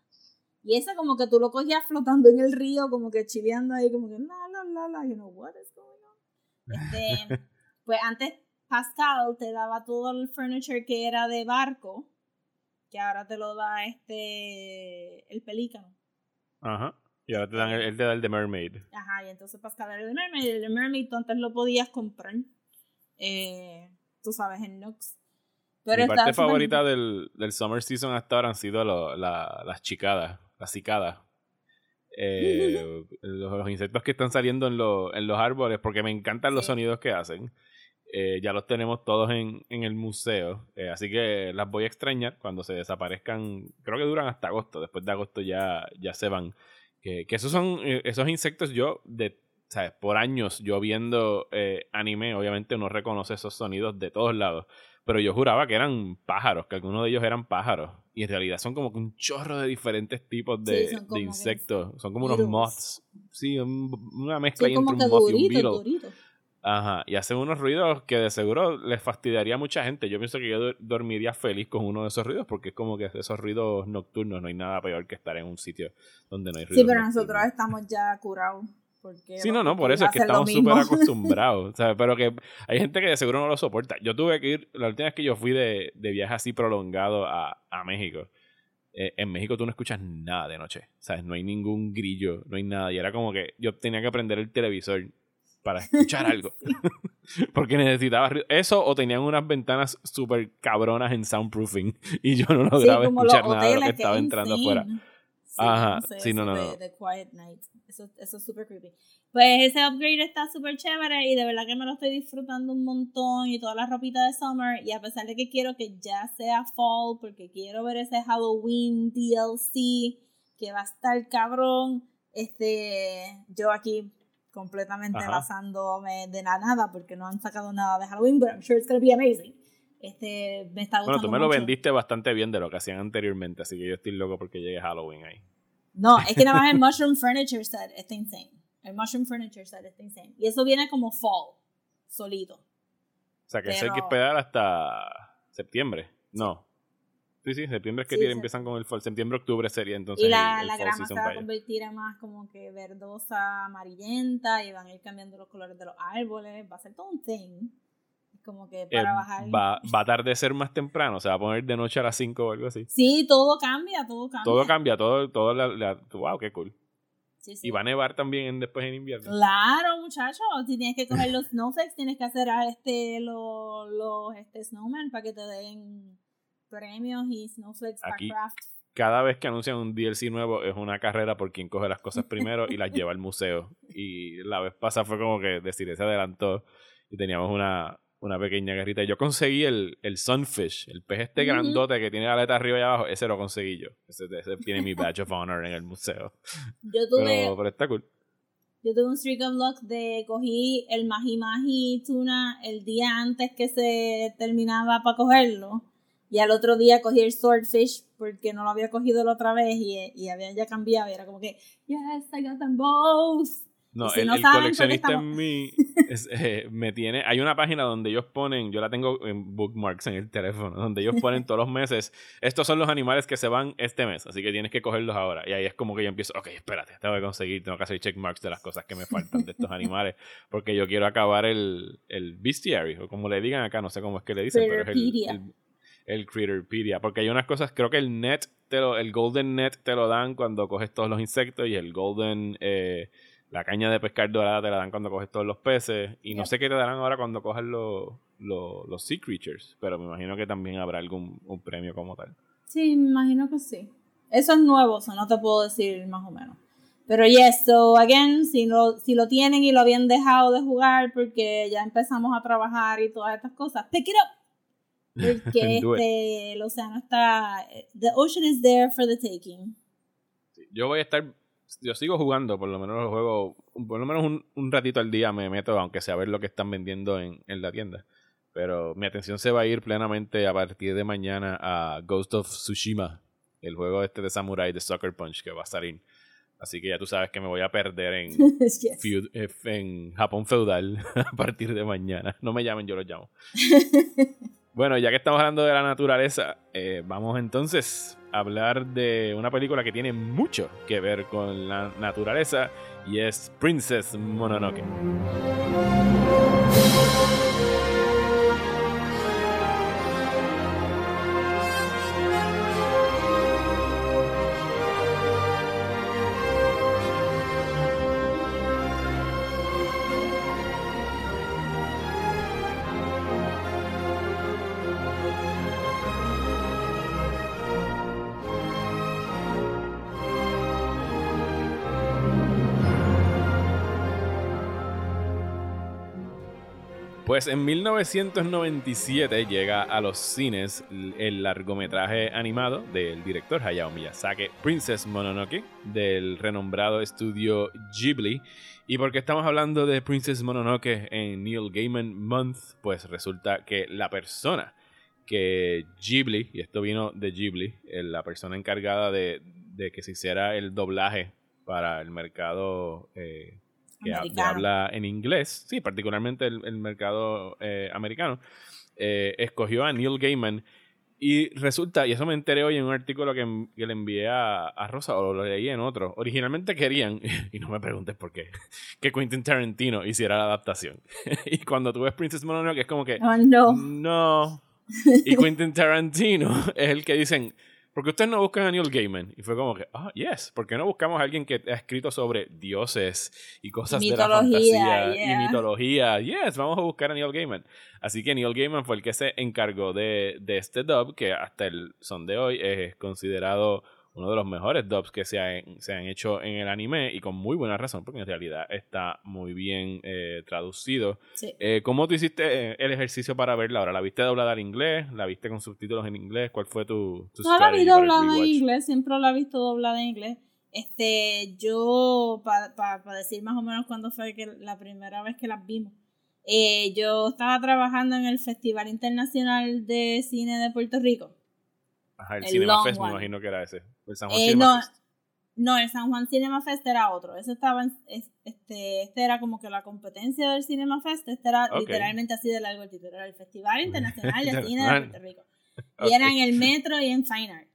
B: Y ese como que tú lo cogías flotando en el río, como que chileando ahí, como que la la la la, you know, what is going on? Este, pues antes Pascal te daba todo el furniture que era de barco, que ahora te lo da este el pelícano.
A: Ajá. Y ahora te dan el, el de, el de Mermaid.
B: Ajá, y entonces Pascal era el de Mermaid, el de Mermaid tú antes lo podías comprar. Eh, tú sabes, en Nux. Pero
A: Mi parte favorita del, del Summer Season hasta ahora han sido lo- la- las chicadas, las cicadas. Eh, los, los insectos que están saliendo en, lo- en los árboles, porque me encantan los sonidos que hacen. Eh, ya los tenemos todos en, en el museo, eh, así que las voy a extrañar cuando se desaparezcan. Creo que duran hasta agosto, después de agosto ya, ya se van. Que, que esos son eh, esos insectos yo de ¿sabes? por años yo viendo eh, anime obviamente uno reconoce esos sonidos de todos lados pero yo juraba que eran pájaros que algunos de ellos eran pájaros y en realidad son como que un chorro de diferentes tipos de,
B: Sí,
A: insectos son como unos moths sí un- una mezcla
B: Sí,
A: entre un moth y un beetle. Ajá, y hacen unos ruidos que de seguro les fastidiaría a mucha gente. Yo pienso que yo dormiría feliz con uno de esos ruidos porque es como que esos ruidos nocturnos no hay nada peor que estar en un sitio donde no hay ruidos
B: Sí, pero
A: nocturnos.
B: nosotros estamos ya curados. Porque
A: Sí, no, no, por eso es que estamos súper acostumbrados. ¿sabes? Pero que hay gente que de seguro no lo soporta. Yo tuve que ir, la última vez que yo fui de, de viaje así prolongado a, a México, eh, en México tú no escuchas nada de noche. ¿Sabes? No hay ningún grillo, no hay nada. Y era como que yo tenía que prender el televisor para escuchar algo. Porque necesitaba. Eso o tenían unas ventanas súper cabronas en soundproofing y yo no
B: Sí,
A: lograba
B: como
A: escuchar nada de lo que estaba
B: es
A: entrando
B: insane.
A: afuera. Ajá,
B: sé,
A: sí, no, no,
B: de,
A: no.
B: Quiet Night. Eso, eso es súper creepy. Pues ese upgrade está súper chévere y de verdad que me lo estoy disfrutando un montón y toda la ropita de summer y a pesar de que quiero que ya sea fall porque quiero ver ese Halloween DLC que va a estar cabrón, este, yo aquí completamente
A: Ajá.
B: basándome de la nada porque no han sacado nada de Halloween, but I'm sure it's gonna be amazing. Este, me está
A: Bueno,
B: gustando
A: tú me lo vendiste bastante bien de lo que hacían anteriormente, así que yo estoy loco porque llegue Halloween ahí.
B: No, es que nada más el Mushroom Furniture Set está insane. El Mushroom Furniture Set está insane. Y eso viene como fall, solito.
A: O sea, que eso hay que
B: Pero-
A: esperar hasta septiembre. No. Sí, sí, septiembre es que
B: Sí,
A: tiene- empiezan con el fall. Septiembre, octubre sería entonces
B: y la,
A: el, el
B: la grama se va a convertir en más como que verdosa, amarillenta y van a ir cambiando los colores de los árboles. Va a ser todo un thing. Como que
A: Eh,
B: para bajar.
A: va, va a atardecer más temprano, se va a poner de noche a las 5 o algo así.
B: Sí, todo cambia, todo cambia.
A: Todo cambia, todo, todo la, la- wow, qué cool.
B: Sí, sí.
A: Y va a nevar también después en invierno.
B: Claro, muchachos. Si tienes que coger los snowflakes, tienes que hacer a este, los, los este, snowman para que te den premios y snowflakes para
A: Aquí-
B: craft.
A: Cada vez que anuncian un DLC nuevo es una carrera por quien coge las cosas primero y las lleva al museo. Y la vez pasada fue como que decir, se adelantó y teníamos una, una pequeña guerrita. Yo conseguí el, el Sunfish, el pez este grandote que tiene la aleta arriba y abajo. Ese lo conseguí yo. Ese, ese tiene mi badge of honor en el museo.
B: Yo tuve,
A: Pero, pero está cool.
B: yo tuve un streak of luck de cogí el Mahi Mahi tuna el día antes que se terminaba para cogerlo. Y al otro día cogí el Swordfish porque no lo había cogido la otra vez y, y había ya cambiado. Y era como que, yes, I got them both.
A: No,
B: si
A: el,
B: no
A: el coleccionista en mí es, eh, me tiene. Hay una página donde ellos ponen, yo la tengo en bookmarks en el teléfono, donde ellos ponen todos los meses. Estos son los animales que se van este mes, así que tienes que cogerlos ahora. Y ahí es como que yo empiezo, ok, espérate, tengo que conseguir, tengo que hacer checkmarks de las cosas que me faltan de estos animales, porque yo quiero acabar el, el bestiary, o como le digan acá, no sé cómo es que le dicen, pero es el, el, el Critterpedia, porque hay unas cosas, creo que el net, te lo, el Golden Net te lo dan cuando coges todos los insectos y el Golden. Eh, la caña de pescar dorada te la dan cuando coges todos los peces. Y no sé qué te darán ahora cuando coges los, los, los Sea Creatures. Pero me imagino que también habrá algún un premio como tal.
B: Sí, me imagino que sí. Eso es nuevo, eso no te puedo decir más o menos. Pero yes, so again, si lo, si lo tienen y lo habían dejado de jugar porque ya empezamos a trabajar y todas estas cosas, pick it up. Porque este, el océano está. The ocean is there for the taking.
A: Yo voy a estar. Yo sigo jugando, por lo menos los juegos. Por lo menos un, un ratito al día me meto, aunque sea a ver lo que están vendiendo en, en la tienda. Pero mi atención se va a ir plenamente a partir de mañana a Ghost of Tsushima, el juego este de Samurai de Sucker Punch que va a salir. Así que ya tú sabes que me voy a perder en,
B: Yes.
A: feud- eh, en Japón feudal a partir de mañana. No me llamen, yo los llamo. Bueno, ya que estamos hablando de la naturaleza, eh, vamos entonces a hablar de una película que tiene mucho que ver con la naturaleza y es Princess Mononoke. Pues en 1997 llega a los cines el largometraje animado del director Hayao Miyazaki, Princess Mononoke, del renombrado estudio Ghibli. ¿Y por qué estamos hablando de Princess Mononoke en Neil Gaiman Month? Pues resulta que la persona que Ghibli, y esto vino de Ghibli, eh, la persona encargada de, de que se hiciera el doblaje para el mercado eh, que ha-
B: Americano.
A: habla en inglés, sí, particularmente el, el mercado eh, americano, eh, escogió a Neil Gaiman. Y resulta, y eso me enteré hoy en un artículo que, que le envié a, a Rosa, o lo leí en otro. Originalmente querían, y no me preguntes por qué, que Quentin Tarantino hiciera la adaptación. y cuando tú ves Princess Mononoke, es como que,
B: Oh, no.
A: no. Y Quentin Tarantino es el que dicen, ¿por qué ustedes no buscan a Neil Gaiman? Y fue como que, ah, yes, ¿por qué no buscamos a alguien que ha escrito sobre dioses y cosas de la
B: Mitología,
A: fantasía
B: yeah.
A: y mitología? Yes, vamos a buscar a Neil Gaiman. Así que Neil Gaiman fue el que se encargó de, de este dub, que hasta el son de hoy es considerado uno de los mejores dubs que se, han- se han hecho en el anime y con muy buena razón, porque en realidad está muy bien eh, traducido.
B: Sí.
A: Eh, ¿Cómo tú hiciste eh, el ejercicio para verla ahora? ¿La viste doblada en inglés? ¿La viste con subtítulos en inglés? ¿Cuál fue tu, tu
B: No la vi doblada en inglés, siempre la he visto doblada en inglés. Este, yo, para decir más o menos cuándo fue que la primera vez que las vimos, eh, yo estaba trabajando en el Festival Internacional de Cine de Puerto Rico.
A: Ajá, el
B: El
A: Cinema Fest me imagino que era ese. El San Juan
B: Eh,
A: Cinema
B: no,
A: Fest.
B: no, el San Juan Cinema Fest era otro. Ese estaba en- es- este, este era como que la competencia del Cinema Fest. Este era literalmente así de largo el título. Era el Festival Internacional de Cine de. Puerto Rico. Y era en el metro y en Fine Arts.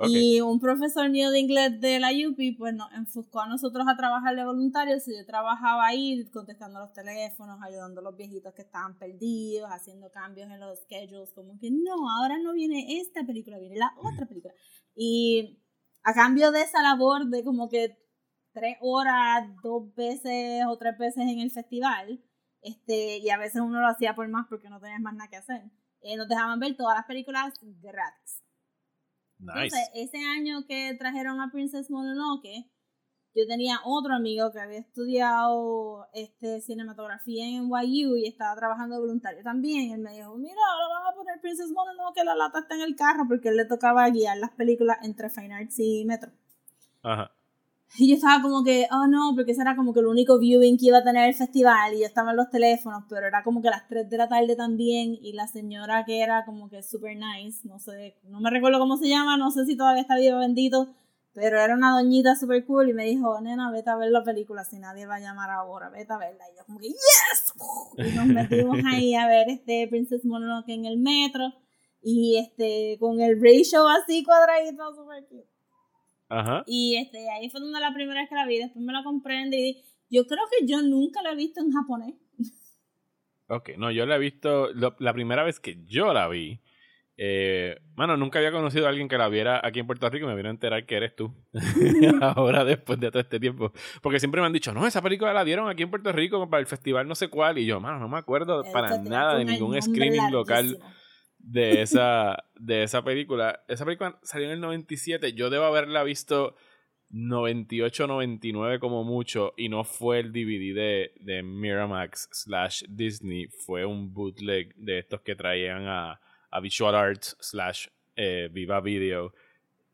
A: Ok.
B: Y un profesor mío de inglés de la UPI, pues nos enfocó a nosotros a trabajar de voluntarios. Y yo trabajaba ahí contestando los teléfonos, ayudando a los viejitos que estaban perdidos, haciendo cambios en los schedules. Como que no, ahora no viene esta película, viene la otra película. Y a cambio de esa labor de como que tres horas, dos veces o tres veces en el festival, este, y a veces uno lo hacía por más porque no tenías más nada que hacer, eh, nos dejaban ver todas las películas gratis.
A: Nice.
B: Entonces, ese año que trajeron a Princess Mononoke, yo tenía otro amigo que había estudiado este, cinematografía en NYU y estaba trabajando de voluntario también. Él me dijo, mira, ahora van a poner Princess Mononoke, la lata está en el carro, porque él le tocaba guiar las películas entre Fine Arts y Metro.
A: Ajá.
B: Y yo estaba como que, oh no, porque ese era como que el único viewing que iba a tener el festival y yo estaba en los teléfonos, pero era como que las 3 de la tarde también y la señora que era como que super nice, no sé, no me recuerdo cómo se llama, no sé si todavía está vivo bendito, pero era una doñita super cool y me dijo, nena, vete a ver la película si nadie va a llamar ahora, vete a verla. Y yo como que, yes! Y nos metimos ahí a ver este Princess Mononoke en el metro y este con el ratio así cuadradito, super cute.
A: Ajá.
B: Y este, ahí fue donde la primera vez que la vi, después me la compré en DVD. Yo creo que yo nunca la he visto en japonés.
A: Ok, no, yo la he visto, lo- la primera vez que yo la vi, eh, mano, nunca había conocido a alguien que la viera aquí en Puerto Rico y me vino a enterar que eres tú, ahora después de todo este tiempo, porque siempre me han dicho, no, esa película la dieron aquí en Puerto Rico para el festival no sé cuál, y yo, mano, no me acuerdo para nada de ningún screening local. De esa, de esa película. Esa película salió en el 97. Yo debo haberla visto 98, 99 como mucho. Y no fue el DVD de, de Miramax slash Disney. Fue un bootleg de estos que traían a, a Visual Arts slash eh, Viva Video.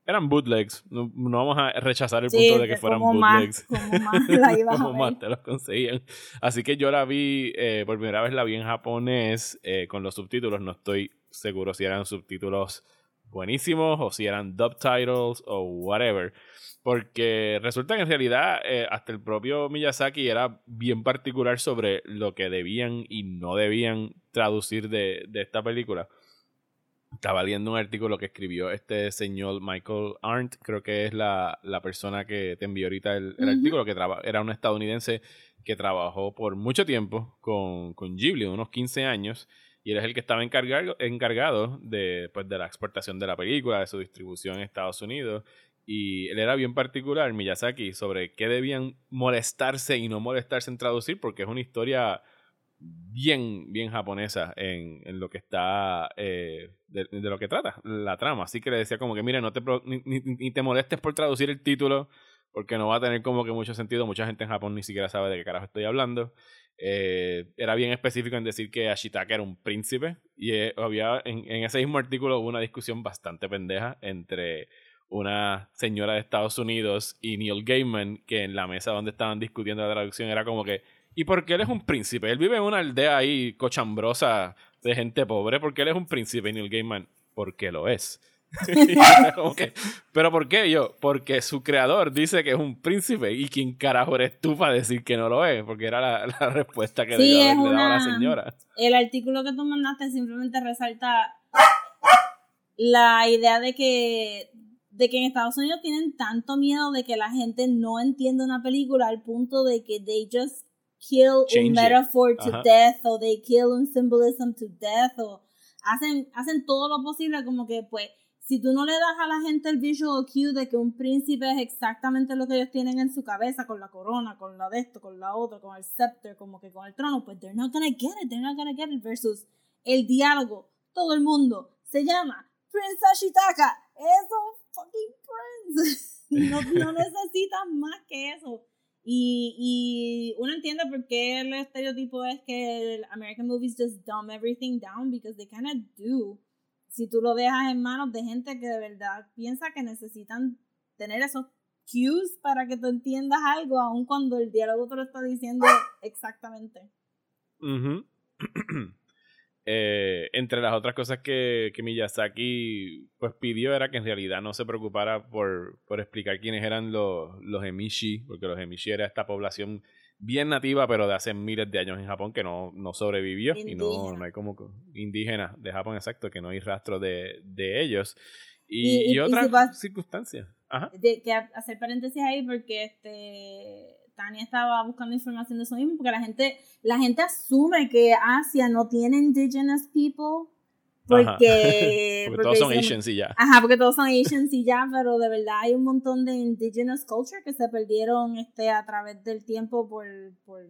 A: Eran bootlegs. No, no vamos a rechazar el
B: Sí,
A: punto de que fueran
B: como más,
A: bootlegs
B: como más la ibas a
A: como
B: ver.
A: más te los conseguían. Así que yo la vi, eh, por primera vez la vi en japonés eh, con los subtítulos. No estoy seguro si eran subtítulos buenísimos o si eran dubtitles o whatever. Porque resulta que en realidad eh, hasta el propio Miyazaki era bien particular sobre lo que debían y no debían traducir de, de esta película. Estaba leyendo un artículo que escribió este señor Michael Arndt, creo que es la, la persona que te envió ahorita el, artículo, que traba- era un estadounidense que trabajó por mucho tiempo con, con Ghibli, unos 15 años, y él es el que estaba encargado, encargado de, pues, de la exportación de la película, de su distribución en Estados Unidos, y él era bien particular, Miyazaki, sobre qué debían molestarse y no molestarse en traducir, porque es una historia bien, bien japonesa en, en lo que está, eh, de, lo que trata, la trama. Así que le decía como que, mire, no te, ni- ni te molestes por traducir el título, porque no va a tener como que mucho sentido. Mucha gente en Japón ni siquiera sabe de qué carajo estoy hablando. Eh, era bien específico en decir que Ashitaka era un príncipe, y eh, había, en, en ese mismo artículo hubo una discusión bastante pendeja entre una señora de Estados Unidos y Neil Gaiman, que en la mesa donde estaban discutiendo la traducción era como que, ¿y por qué él es un príncipe? Él vive en una aldea ahí cochambrosa de gente pobre, ¿por qué él es un príncipe? Y Neil Gaiman, porque lo es. ¿Pero por qué yo? Porque su creador dice que es un príncipe y quién carajo eres tú para decir que no lo es, porque era la, la respuesta que
B: Sí,
A: debió
B: es
A: haberle dado a la
B: una-
A: señora.
B: El artículo que tú mandaste simplemente resalta la idea de que de que en Estados Unidos tienen tanto miedo de que la gente no entienda una película al punto de que they just kill
A: Change it.
B: metaphor to
A: Ajá.
B: death o they kill un symbolism to death o hacen hacen todo lo posible como que pues si tú no le das a la gente el visual cue de que un príncipe es exactamente lo que ellos tienen en su cabeza, con la corona, con la de esto, con la otra, con el scepter, como que con el trono, pues they're not gonna get it, they're not gonna get it, versus el diálogo, todo el mundo se llama Prince Ashitaka, es un fucking prince. no, no necesitas más que eso. Y, y uno entiende por qué el estereotipo es que American movies just dumb everything down because they kind of do. Si tú lo dejas en manos de gente que de verdad piensa que necesitan tener esos cues para que tú entiendas algo, aun cuando el diálogo te lo está diciendo exactamente.
A: Eh, entre las otras cosas que, que Miyazaki pues pidió era que en realidad no se preocupara por, por explicar quiénes eran los, los Emishi, porque los Emishi era esta población bien nativa, pero de hace miles de años en Japón que no, no sobrevivió y no,
B: Indígena.
A: no hay como co- indígena de Japón, exacto, que no hay rastro de, de ellos.
B: Y-
A: Y,
B: y-
A: otras
B: si
A: circunstancias. Ajá.
B: de que ha- hacer paréntesis ahí porque este Tania estaba buscando información de eso mismo porque la gente la gente asume que Asia no tiene indigenous people porque
A: Porque todos son
B: dicen-
A: Asians y ya.
B: Ajá, porque todos son Asians y ya, pero de verdad hay un montón de indigenous culture que se perdieron este a través del tiempo por, por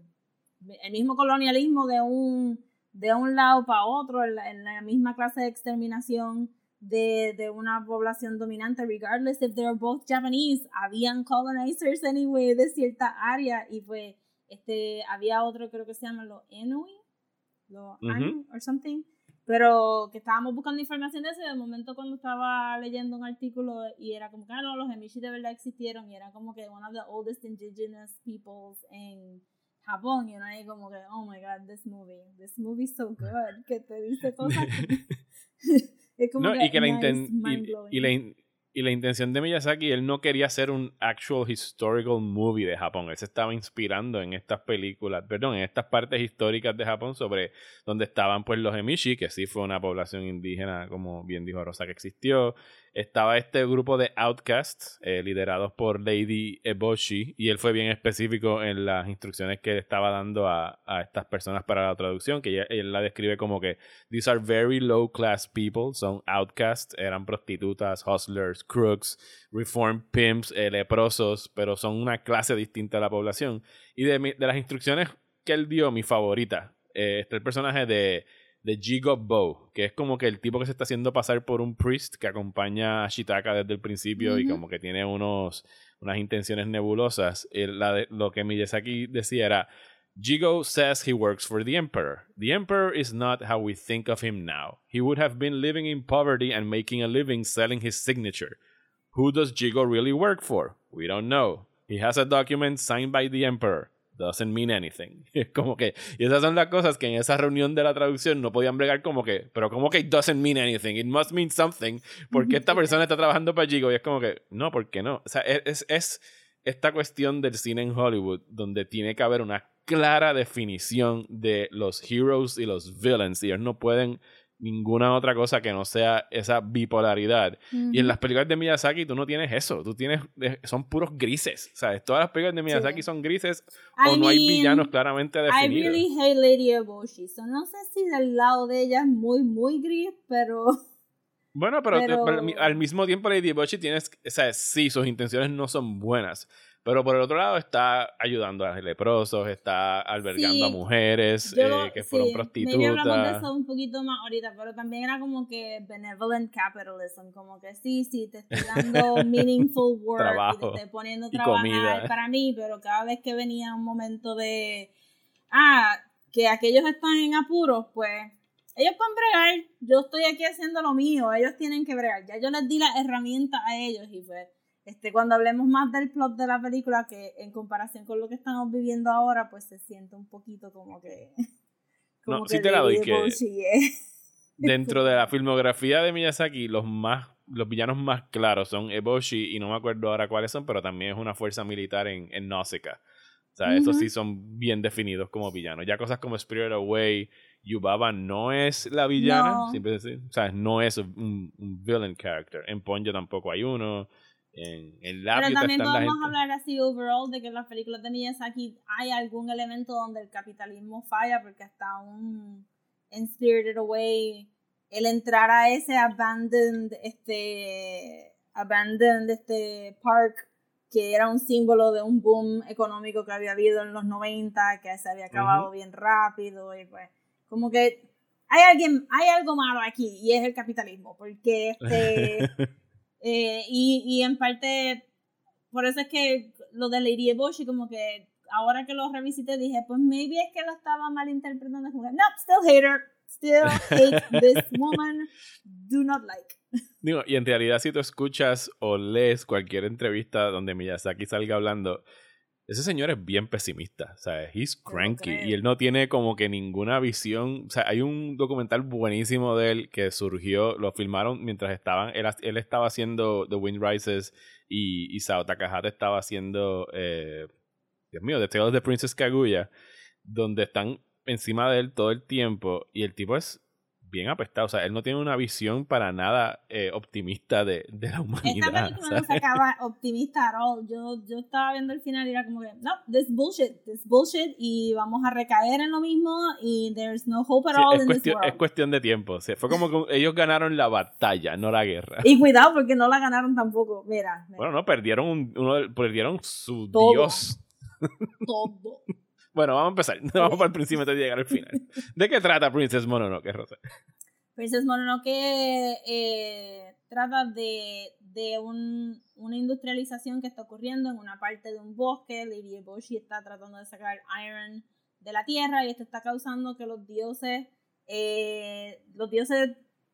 B: el mismo colonialismo de un de un lado para otro, en la, en la misma clase de exterminación de, de una población dominante, regardless if they're both Japanese, habían colonizers anyway de cierta área y pues este había otro creo que se llama los Inuit, los
A: Ujú.
B: Anu or something, pero que estábamos buscando información de eso y de momento cuando estaba leyendo un artículo y era como que ah, no, los Emishi de verdad existieron y era como que one of the oldest indigenous peoples en Japón y uno ahí como que oh my god this movie this movie is so good que te dice cosas es como
A: No,
B: que,
A: y que la,
B: nice,
A: inten- y-
B: mind-blowing.
A: y la in- y la intención de Miyazaki, él no quería hacer un actual historical movie de Japón. Él se estaba inspirando en estas películas, perdón, en estas partes históricas de Japón sobre donde estaban pues los Emishi, que sí fue una población indígena, como bien dijo Rosa, que existió. Estaba este grupo de outcasts eh, liderados por Lady Eboshi y él fue bien específico en las instrucciones que estaba dando a, a estas personas para la traducción, que él la describe como que These are very low class people, son outcasts, eran prostitutas, hustlers, crooks, reformed pimps, eh, leprosos, pero son una clase distinta de la población. Y de, mi- de las instrucciones que él dio, mi favorita, eh, está el personaje de, de Jigo Bo, que es como que el tipo que se está haciendo pasar por un priest que acompaña a Shitaka desde el principio y como que tiene unos, unas intenciones nebulosas. La de- lo que Miyazaki decía era, Jigo says he works for the Emperor. The Emperor is not how we think of him now. He would have been living in poverty and making a living selling his signature. Who does Jigo really work for? We don't know. He has a document signed by the Emperor. Doesn't mean anything. Como que, y esas son las cosas que en esa reunión de la traducción no podían bregar como que, pero como que it doesn't mean anything. It must mean something. Porque esta persona está trabajando para Jigo y es como que, no, ¿por qué no? O sea, es, es, es esta cuestión del cine en Hollywood donde tiene que haber una clara definición de los heroes y los villains y ellos no pueden ninguna otra cosa que no sea esa bipolaridad. Y en las películas de Miyazaki tú no tienes eso, tú tienes eh, son puros grises, ¿sabes? Todas las películas de Miyazaki
B: Sí.
A: son grises
B: I
A: o no hay
B: mean,
A: villanos claramente
B: I
A: definidos.
B: really hate Lady Eboshi. So no sé si del lado de ella es muy, muy gris, pero.
A: Bueno, pero,
B: Pero-
A: al mi- al mismo tiempo Lady Bochi tienes, o sea, sí, sus intenciones no son buenas, pero por el otro lado está ayudando a leprosos, está albergando
B: Sí,
A: a mujeres
B: Yo
A: eh, que fueron
B: sí, maybe hablamos de
A: prostitutas.
B: eso un poquito más ahorita, pero también era como que benevolent capitalism, como que sí, sí, te estoy dando meaningful work y te estoy poniendo a trabajar
A: comida.
B: para mí, pero cada vez que venía un momento de, ah, que aquellos están en apuros, pues ellos pueden bregar, yo estoy aquí haciendo lo mío, ellos tienen que bregar, ya yo les di las herramientas a ellos y pues este, cuando hablemos más del plot de la película, que en comparación con lo que estamos viviendo ahora, pues se siente un poquito como que.
A: No, sí te la doy que- Dentro de la filmografía de Miyazaki, los más los villanos más claros son Eboshi y no me acuerdo ahora cuáles son, pero también es una fuerza militar en, en Nausicaa. O sea, esos
B: Ujú.
A: sí son bien definidos como villanos. Ya cosas como Spirit Away, Yubaba no es la villana,
B: No.
A: siempre decir, o sea, no es un, un villain character. En Ponyo tampoco hay uno. En, en
B: Pero también
A: están la
B: podemos
A: gente.
B: hablar así overall de que en las películas de Miyazaki hay algún elemento donde el capitalismo falla, porque hasta un en Spirited Away, el entrar a ese abandoned, este, abandoned, este park, que era un símbolo de un boom económico que había habido en los 90, que se había acabado
A: Ujú.
B: bien rápido, y pues, como que hay alguien, hay algo malo aquí, y es el capitalismo, porque este... Eh, y, y en parte, por eso es que lo de Lady Eboshi, como que ahora que lo revisité, dije, pues maybe es que lo estaba malinterpretando. Como, no, still hate her. Still hate this woman. Do not like.
A: Digo, y en realidad si tú escuchas o lees cualquier entrevista donde Miyazaki salga hablando, ese señor es bien pesimista, o sea, he's cranky y él no tiene como que ninguna visión, o sea, hay un documental buenísimo de él que surgió, lo filmaron mientras estaban, él, él estaba haciendo The Wind Rises y, y Sao Takahata estaba haciendo, eh, Dios mío, The Tale of the Princess Kaguya, donde están encima de él todo el tiempo y el tipo es bien apestado. O sea, él no tiene una visión para nada eh, optimista de, de la
B: Esta
A: humanidad.
B: película no
A: ¿sabes?
B: se acaba optimista at all. Yo, yo estaba viendo el final y era como que, no, this bullshit, this bullshit, y vamos a recaer en lo mismo y there's no hope at
A: Sí,
B: all
A: es,
B: in this
A: cuestión,
B: world.
A: es cuestión de tiempo. O sea, fue como que ellos ganaron la batalla, no la guerra.
B: Y cuidado porque no la ganaron tampoco. Mira, mira,
A: Bueno, no, perdieron, un, uno perdieron su
B: Todo.
A: dios.
B: todo.
A: Bueno, vamos a empezar. Vamos para el principio antes de llegar al final. ¿De qué trata Princess Mononoke, Rosa?
B: Princess Mononoke eh, trata de, de un- una industrialización que está ocurriendo en una parte de un bosque. Lady Eboshi está tratando de sacar iron de la tierra y esto está causando que los dioses, eh, los dioses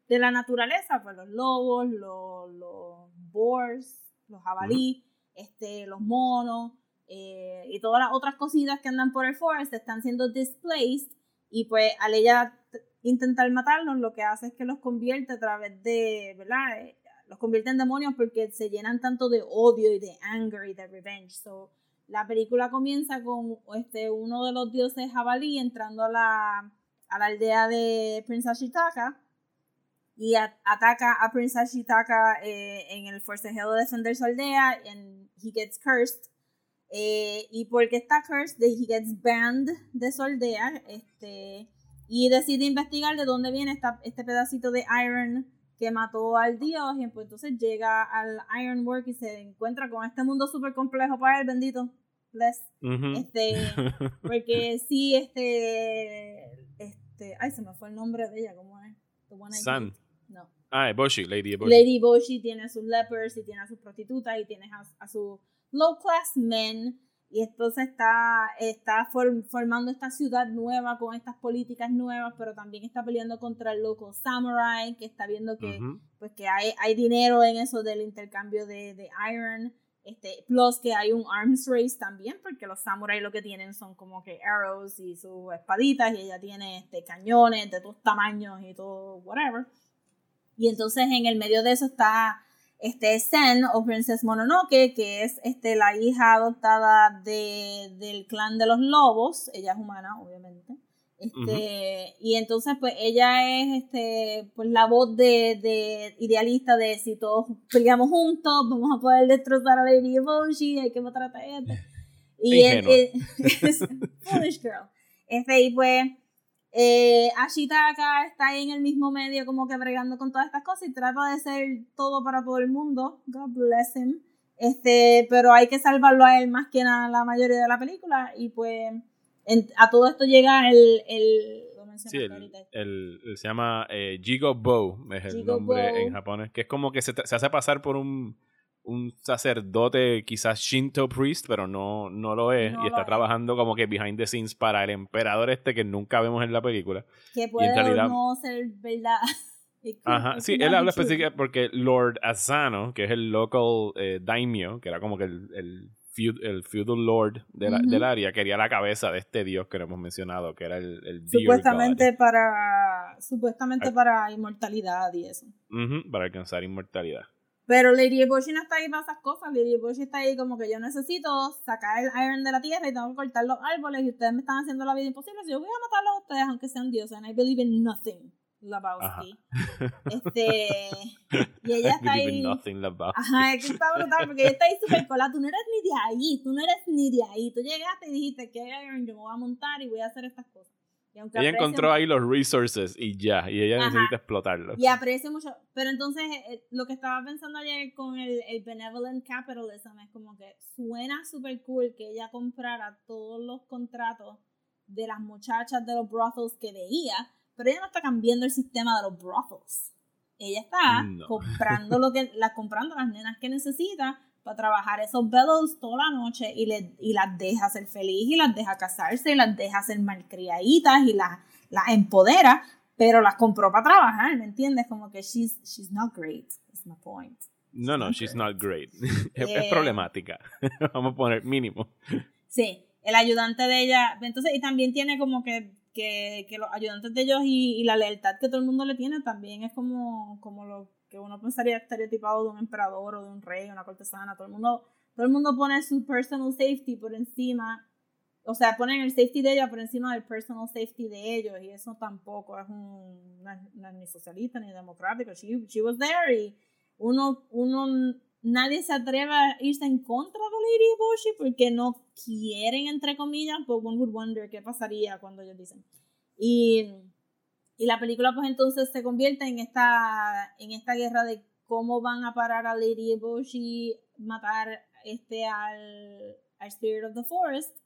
B: de la naturaleza, pues los lobos, los, los boars, los jabalí, este, los monos eh, y todas las otras cositas que andan por el forest están siendo displaced y pues al ella intentar matarlos lo que hace es que los convierte a través de, ¿verdad? Eh, Los convierte en demonios porque se llenan tanto de odio y de anger y de revenge. So, la película comienza con este, uno de los dioses jabalí entrando a la, a la aldea de Princess Shitaka y a- ataca a Princess Shitaka eh, en el forcejeo de defender su aldea and he gets cursed eh, y porque está cursed de- he gets banned de su aldea este, y decide investigar de dónde viene esta- este pedacito de iron que mató al dios y pues entonces llega al Ironwork y se encuentra con este mundo súper complejo para él, bendito, bless.
A: Ujú.
B: Este, porque sí, este, este, ay, se me fue el nombre de ella, ¿cómo es? The one I
A: San.
B: No.
A: Ah, Eboshi, Lady Eboshi.
B: Lady Boshi tiene a sus lepers y tiene a sus prostitutas y tiene a, a sus low class men y entonces está, está form- formando esta ciudad nueva con estas políticas nuevas, pero también está peleando contra el loco samurai que está viendo que
A: Ujú.
B: pues que hay, hay dinero en eso del intercambio de, de iron, este, plus que hay un arms race también, porque los samuráis lo que tienen son como que arrows y sus espaditas, y ella tiene este, cañones de todos tamaños y todo, whatever. Y entonces en el medio de eso está este Sen o Princess Mononoke, que es este, la hija adoptada de, del clan de los lobos, ella es humana, obviamente. Este, Y entonces, pues ella es este, pues, la voz de, de idealista de si todos peleamos juntos, vamos a poder destrozar a Lady Eboshi, hay que matar a esta. Y es- es foolish girl. Este, y pues eh, Ashitaka está ahí en el mismo medio como que bregando con todas estas cosas y trata de ser todo para todo el mundo. God bless him. Este, pero hay que salvarlo a él más que a la mayoría de la película y pues en- a todo esto llega el, el
A: Sí, el,
B: ahorita.
A: el- el- se llama eh, Jigo Bo, es el
B: Jigo
A: nombre
B: Bo.
A: en japonés, que es como que se, se hace pasar por un, un sacerdote, quizás Shinto priest, pero no, no lo es,
B: No
A: y está
B: es.
A: trabajando como que behind the scenes para el emperador este que nunca vemos en la película.
B: que puede
A: realidad-
B: o no ser verdad.
A: Ajá, sí, él habla específicamente porque Lord Asano, que es el local eh, daimyo, que era como que el, el, feud- el feudal lord de la-
B: Ujú.
A: del área, quería la cabeza de este dios que no hemos mencionado, que era el, el
B: Supuestamente para supuestamente para inmortalidad y eso.
A: God. Ujú, para alcanzar inmortalidad.
B: Pero Lady Eboshi no está ahí para esas cosas. Lady Eboshi está ahí como que yo necesito sacar el iron de la tierra y tengo que cortar los árboles y ustedes me están haciendo la vida imposible. Así yo voy a matarlos a ustedes aunque sean dioses. And I believe in nothing, Lebowski. Este, y ella está
A: Believe in
B: ahí. Ajá, es que está brutal porque ella está ahí súper cola. Tú no eres ni de ahí, tú no eres ni de ahí. Tú llegaste y dijiste que hay iron, yo me voy a montar y voy a hacer estas cosas. Y aunque
A: Ella encontró ahí los resources y ya, y ella
B: Ajá.
A: necesita explotarlos.
B: Y aprecio mucho. Pero entonces, eh, lo que estaba pensando ayer con el, el Benevolent Capitalism es como que suena súper cool que ella comprara todos los contratos de las muchachas de los brothels que veía, pero ella no está cambiando el sistema de los brothels. ella está
A: No.
B: comprando lo que, la, comprando las nenas que necesita para trabajar esos bellows toda la noche y, le, y las deja ser feliz y las deja casarse y las deja ser malcriaditas y las, las empodera, pero las compró para trabajar, ¿me entiendes? Como que she's, she's not great, is my point.
A: No, no, she's not great. es, es
B: Eh.
A: problemática. Vamos a poner mínimo.
B: Sí, el ayudante de ella, entonces, y también tiene como que, que, que los ayudantes de ellos y, y la lealtad que todo el mundo le tiene también es como, como lo que uno pensaría estereotipado de un emperador o de un rey, una cortesana, todo el mundo, todo el mundo pone su personal safety por encima, o sea, ponen el safety de ella por encima del personal safety de ellos, y eso tampoco es un, no es ni socialista ni democrático, she, she was there y uno, uno, nadie se atreve a irse en contra de Lady Boshi porque no quieren, entre comillas, but one would wonder qué pasaría cuando ellos dicen. Y, y la película pues entonces se convierte en esta, en esta guerra de cómo van a parar a Lady Boshi, matar este al, al Spirit of the Forest.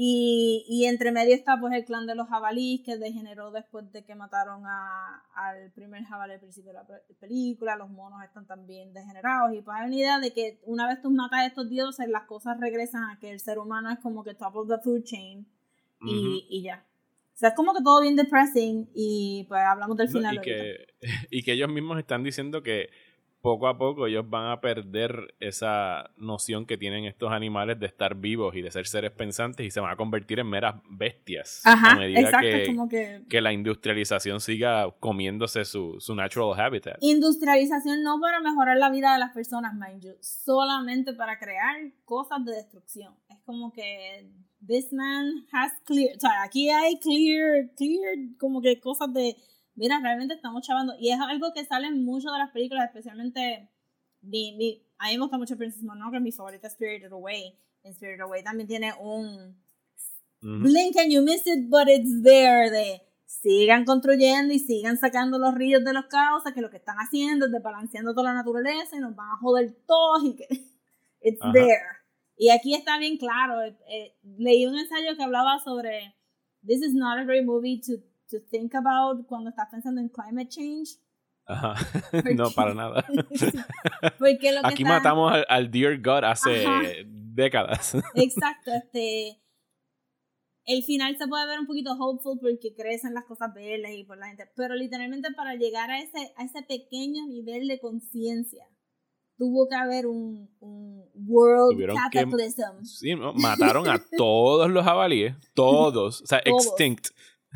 B: Y, y entre medio está pues el clan de los jabalíes que degeneró después de que mataron a, al primer jabalí al principio de la pe- película, los monos están también degenerados y pues hay una idea de que una vez tú matas a estos dioses las cosas regresan a que el ser humano es como que top of the food chain y,
A: Ujú.
B: y ya. O sea, es como que todo bien depressing y pues hablamos del
A: No,
B: final.
A: y,
B: ahorita.
A: que, y que ellos mismos están diciendo que poco a poco ellos van a perder esa noción que tienen estos animales de estar vivos y de ser seres pensantes y se van a convertir en meras bestias a
B: Ajá,
A: medida
B: exacto,
A: que,
B: como que
A: que la industrialización siga comiéndose su, su natural habitat.
B: industrialización no para mejorar la vida de las personas, mind you, solamente para crear cosas de destrucción. Es como que this man has clear, o sea, aquí hay clear, clear, como que cosas de, mira, realmente estamos chavando. Y es algo que sale en muchas de las películas, especialmente, mi, mi, a mí me gusta mucho Princess Mononoke, mi favorita es Spirited Away. En Spirited Away también tiene un, blink and you miss it, but it's there. De sigan construyendo y sigan sacando los ríos de los cauces, que lo que están haciendo es desbalanceando toda la naturaleza y nos van a joder todos y que it's
A: Ajá.
B: there. Y aquí está bien claro. eh, eh, leí un ensayo que hablaba sobre this is not a great movie to, to think about cuando estás pensando en climate change.
A: Ajá. no, para nada.
B: Porque lo que
A: Aquí
B: está-
A: matamos al, al Dear God hace
B: Ajá.
A: décadas.
B: Exacto, este. El final se puede ver un poquito hopeful porque crecen las cosas verdes y por la gente, pero literalmente para llegar a ese, a ese pequeño nivel de conciencia, tuvo que haber un, un world
A: Tuvieron que-
B: cataclysm.
A: Sí, ¿no? Mataron a todos los jabalíes, todos, o sea,
B: Todos.
A: extinct.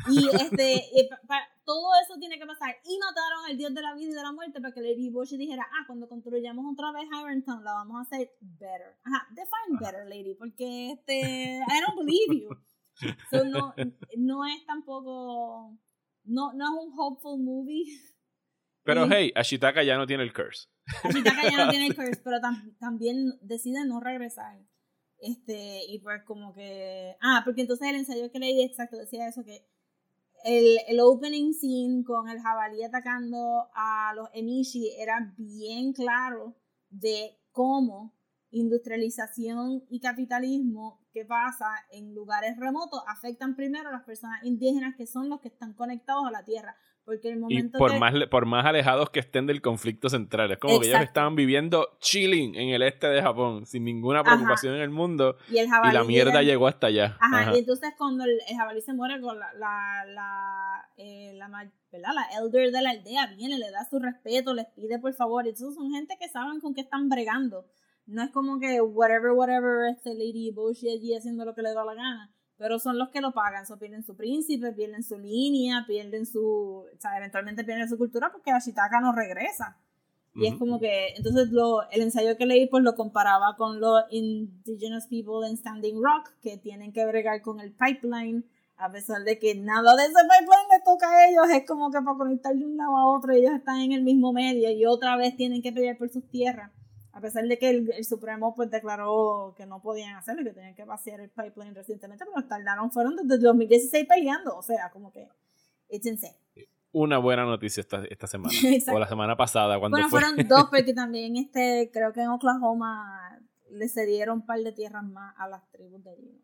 B: Y este, y pa- pa- todo eso tiene que pasar. Y mataron al dios de la vida y de la muerte para que Lady Bush dijera, ah, cuando construyamos otra vez Irontown, la vamos a hacer better. Ajá, define better, lady, porque este, I don't believe you. So, no, no es tampoco, no, no es un hopeful movie.
A: Pero hey, Ashitaka ya no tiene el curse.
B: Ashitaka ya no tiene el curse, pero tam- también decide no regresar. Este, y pues como que. Ah, porque entonces el ensayo que leí exacto decía eso que el, opening scene con el jabalí atacando a los Emishi era bien claro de cómo industrialización y capitalismo que pasa en lugares remotos afectan primero a las personas indígenas que son los que están conectados a la tierra. Porque el
A: Y
B: momento
A: por
B: que-
A: más, por más alejados que estén del conflicto central. Es como que ellos estaban viviendo chilling en el este de Japón, sin ninguna preocupación en el mundo.
B: y el
A: Y la mierda llegó hasta allá.
B: Ajá,
A: Ajá.
B: y entonces cuando el, jabalí se muere con la, la, la, eh, la, elder de la aldea, viene, le da su respeto, les pide por favor. Entonces son gente que saben con qué están bregando. No es como que whatever, whatever, este Lady Bush allí haciendo lo que le da la gana. Pero son los que lo pagan, so, pierden su príncipe, pierden su línea, pierden su, o sea, eventualmente pierden su cultura porque Ashitaka no regresa. Y es como que, entonces lo, el ensayo que leí pues lo comparaba con los indigenous people en Standing Rock que tienen que bregar con el pipeline, a pesar de que nada de ese pipeline les toca a ellos, es como que para conectar de un lado a otro ellos están en el mismo medio y otra vez tienen que pelear por sus tierras. A pesar de que el, el Supremo pues declaró que no podían hacerlo y que tenían que vaciar el pipeline recientemente, pero tardaron, fueron desde el 2016 peleando, o sea, como que it's insane.
A: Una buena noticia esta, esta semana. O la semana pasada, cuando
B: Bueno,
A: fue.
B: fueron dos, porque también este, creo que en Oklahoma le cedieron un par de tierras más a las tribus de allí.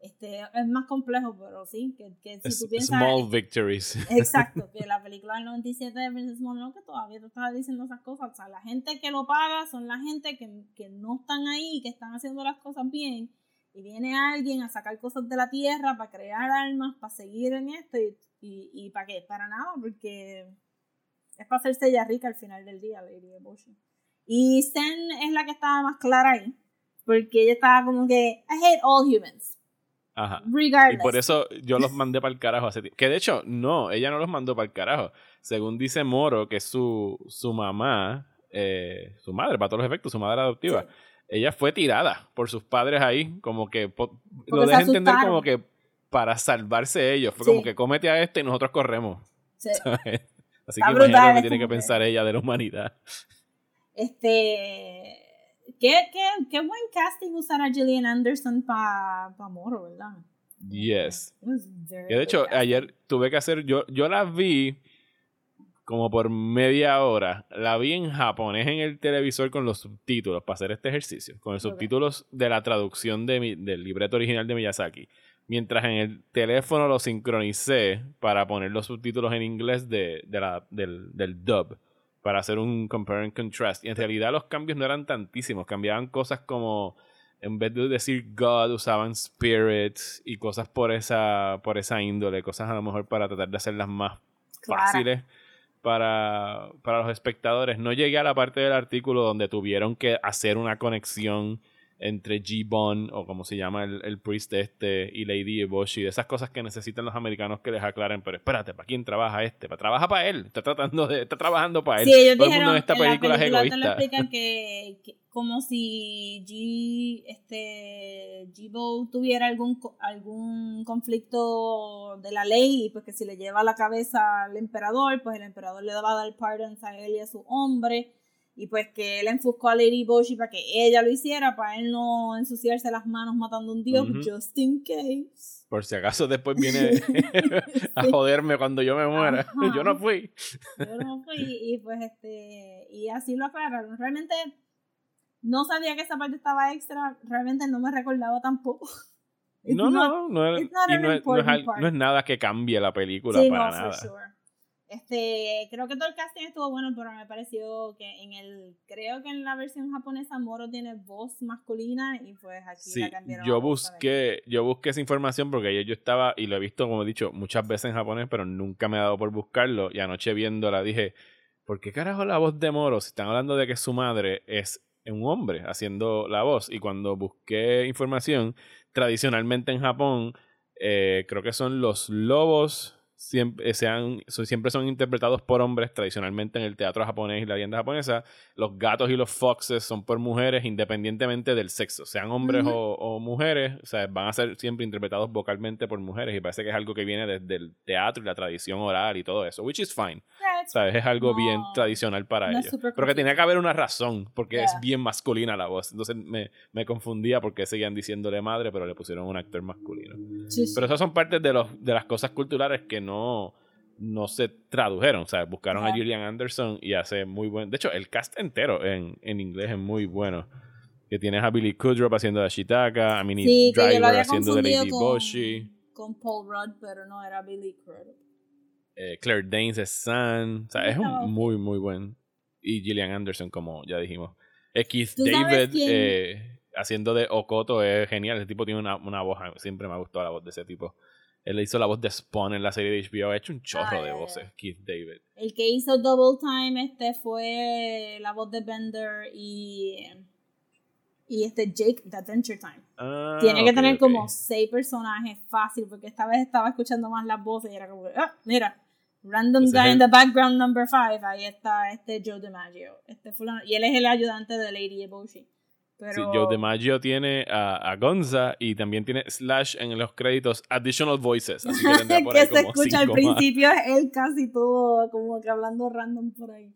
B: Este, es más complejo, pero sí, que, que si tú piensas...
A: Small victories.
B: Exacto, que la película del 97 de Princess Mononoke todavía te estaba diciendo esas cosas. O sea, la gente que lo paga son la gente que, que no están ahí, que están haciendo las cosas bien. Y viene alguien a sacar cosas de la tierra para crear armas, para seguir en esto. ¿Y, y, y para qué? Para nada, porque es para hacerse ella rica al final del día, Lady Eboshi. Y Zen es la que estaba más clara ahí. Porque ella estaba como que, I hate all humans.
A: Ajá. Y por eso yo los mandé para el carajo hace tiempo. Que de hecho, no, ella no los mandó para el carajo. Según dice Moro, que es su, su mamá, eh, su madre, para todos los efectos, su madre adoptiva,
B: Sí.
A: ella fue tirada por sus padres ahí, como que po- lo deja entender como que para salvarse ellos. Fue
B: Sí.
A: como que cómete a este y nosotros corremos.
B: Sí.
A: Así
B: Está
A: que imagínate lo que tiene que- pensar ella de la humanidad.
B: Este. Qué, qué, qué buen casting usar a Gillian Anderson para pa Moro, ¿verdad?
A: Yes.
B: Very
A: Que de hecho, ayer tuve que hacer, yo, yo la vi como por media hora. La vi en japonés en el televisor con los subtítulos para hacer este ejercicio. Con los subtítulos de la traducción de mi- del libreto original de Miyazaki. Mientras en el teléfono lo sincronicé para poner los subtítulos en inglés de, de la, del, del dub. Para hacer un compare and contrast. Y en realidad los cambios no eran tantísimos. Cambiaban cosas como en vez de decir God, usaban spirits y cosas por esa, por esa índole, cosas a lo mejor para tratar de hacerlas más fáciles para, para los espectadores. No llegué a la parte del artículo donde tuvieron que hacer una conexión entre G-Bon, o como se llama el, el priest este, y Lady Eboshi, de esas cosas que necesitan los americanos que les aclaren, pero espérate, ¿para quién trabaja este? ¿Para trabaja para él? Está tratando de, está trabajando para él.
B: Sí, ellos
A: Todo el mundo en esta
B: en la
A: película es
B: película
A: egoísta.
B: explican que, que como si G, este, Jibo tuviera algún, algún conflicto de la ley pues que si le lleva la cabeza al emperador, pues el emperador le va a dar pardons a él y a su hombre y pues que él enfuscó a Lady Boshi para que ella lo hiciera, para él no ensuciarse las manos matando a un dios, just in case.
A: Por si acaso después viene a joderme cuando yo me muera.
B: Ajá.
A: Yo no fui.
B: Yo no fui y pues este y así lo aclararon. Realmente no sabía que esa parte estaba extra, realmente no me recordaba tampoco.
A: No, no, no, no, es, no, es, no nada que cambie la película
B: Sí,
A: para
B: no,
A: nada.
B: for sure. Este, creo que todo el casting estuvo bueno, pero me pareció que en el, creo que en la versión japonesa Moro tiene voz masculina y pues aquí
A: Sí,
B: la cambiaron.
A: yo busqué, yo busqué esa información porque ayer yo estaba, y lo he visto, como he dicho, muchas veces en japonés, pero nunca me he dado por buscarlo. Y anoche viéndola dije, ¿por qué carajo la voz de Moro? Si están hablando de que su madre es un hombre haciendo la voz. Y cuando busqué información, tradicionalmente en Japón, eh, creo que son los lobos. Siempre, sean, son- siempre son interpretados por hombres tradicionalmente en el teatro japonés y la leyenda japonesa. Los gatos y los foxes son por mujeres independientemente del sexo, sean hombres o, o mujeres, o sea, van a ser siempre interpretados vocalmente por mujeres y parece que es algo que viene desde el teatro y la tradición oral y todo eso, which is fine, ¿sabes? Es algo
B: No,
A: bien tradicional para
B: no es
A: ellos. Pero que tenía que haber una razón, porque es
B: Yeah.
A: bien masculina la voz. Entonces me, me confundía porque seguían diciéndole madre, pero le pusieron un actor masculino.
B: sí, sí.
A: Pero esas son partes de, los, de las cosas culturales que no, no se tradujeron. O sea, buscaron a
B: Ya.
A: Gillian Anderson y hace muy buen. De hecho, el cast entero en, en inglés es muy bueno. Que tienes a Billy Kudrop haciendo de Shitaka, a Minnie
B: Sí,
A: Driver haciendo de Lady
B: con,
A: Boshi,
B: con Paul Rudd, pero no era Billy Crudup.
A: Eh, Claire Danes es San. O sea, es un muy, muy buen. Y Gillian Anderson, como ya dijimos. Eh, Keith
B: ¿Tú sabes
A: David eh, haciendo de Okoto es genial. Ese tipo tiene una, una voz. Siempre me ha gustado la voz de ese tipo. Él le hizo la voz de Spawn en la serie de HBO. Ha hecho un chorro
B: Ah,
A: de voces, Keith David.
B: El que hizo Double Time este fue la voz de Bender y y este Jake de Adventure Time.
A: Ah,
B: Tiene que tener como seis personajes fácil porque esta vez estaba escuchando más las voces y era como, ah, mira, random
A: Ese es
B: guy in the background number five, ahí está este Joe DiMaggio, este fulano, y él es el ayudante de Lady Eboshi. Pero
A: Sí, Joe DiMaggio tiene a, a Gonza y también tiene Slash en los créditos Additional Voices. Así que por
B: que
A: ahí
B: se
A: como
B: escucha al
A: más.
B: principio él casi todo como que hablando random por ahí.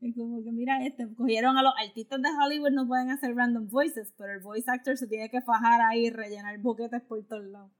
B: Es como que mira este, cogieron a los artistas de Hollywood no pueden hacer random voices, pero el voice actor se tiene que fajar ahí y rellenar boquetes por todos lados.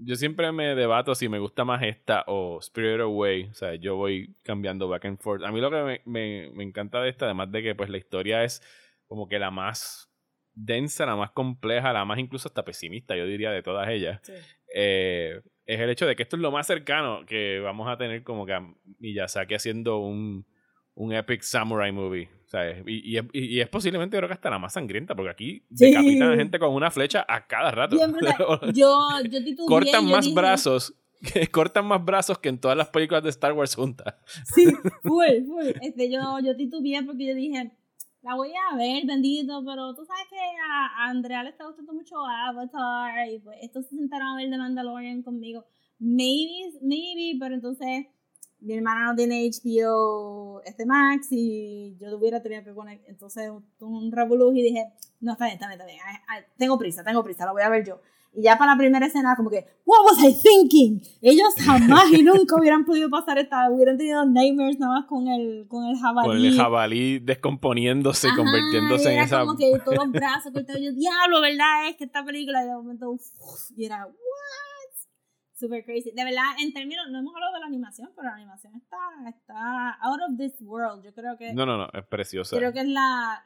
A: Yo siempre me debato si me gusta más esta o Spirit Away. O sea, yo voy cambiando back and forth. A mí lo que me, me- me encanta de esta, además de que pues la historia es como que la más densa, la más compleja, la más incluso hasta pesimista, yo diría, de todas ellas.
B: Sí.
A: eh, es el hecho de que esto es lo más cercano que vamos a tener como que a Miyazaki haciendo un, un epic samurai movie. ¿Sabes? Y, y, y es posiblemente creo que hasta la más sangrienta, porque aquí
B: Sí.
A: decapitan a gente con una flecha a cada rato.
B: Brutal. Yo, yo titubeé,
A: cortan
B: yo
A: más
B: dije-
A: brazos. Que cortan más brazos que en todas las películas de Star Wars juntas.
B: Sí, full, full. Este, yo, yo titubeé porque yo dije, la voy a ver, bendito, pero tú sabes que a, a Andrea le está gustando mucho Avatar y pues estos se sentaron a ver The Mandalorian conmigo. Maybe, maybe, pero entonces mi hermana no tiene HBO este Max y yo hubiera tenido que conectar. Entonces un revolú y dije, no, está bien, está bien, está bien. Tengo prisa, tengo prisa, la voy a ver yo. Y ya para la primera escena, como que, what was I thinking? Ellos jamás y nunca hubieran podido pasar esta, hubieran tenido nightmares nada más con el, con el jabalí.
A: Con el jabalí descomponiéndose y
B: Ajá,
A: convirtiéndose
B: y
A: en
B: era
A: esa.
B: como que todos los brazos cortados. Yo, diablo, ¿verdad? Es que esta película de momento, uf, y era, what? Super crazy. De verdad, en términos, no hemos hablado de la animación, pero la animación está, está out of this world. Yo creo que,
A: No, no, no, es preciosa.
B: creo que es la,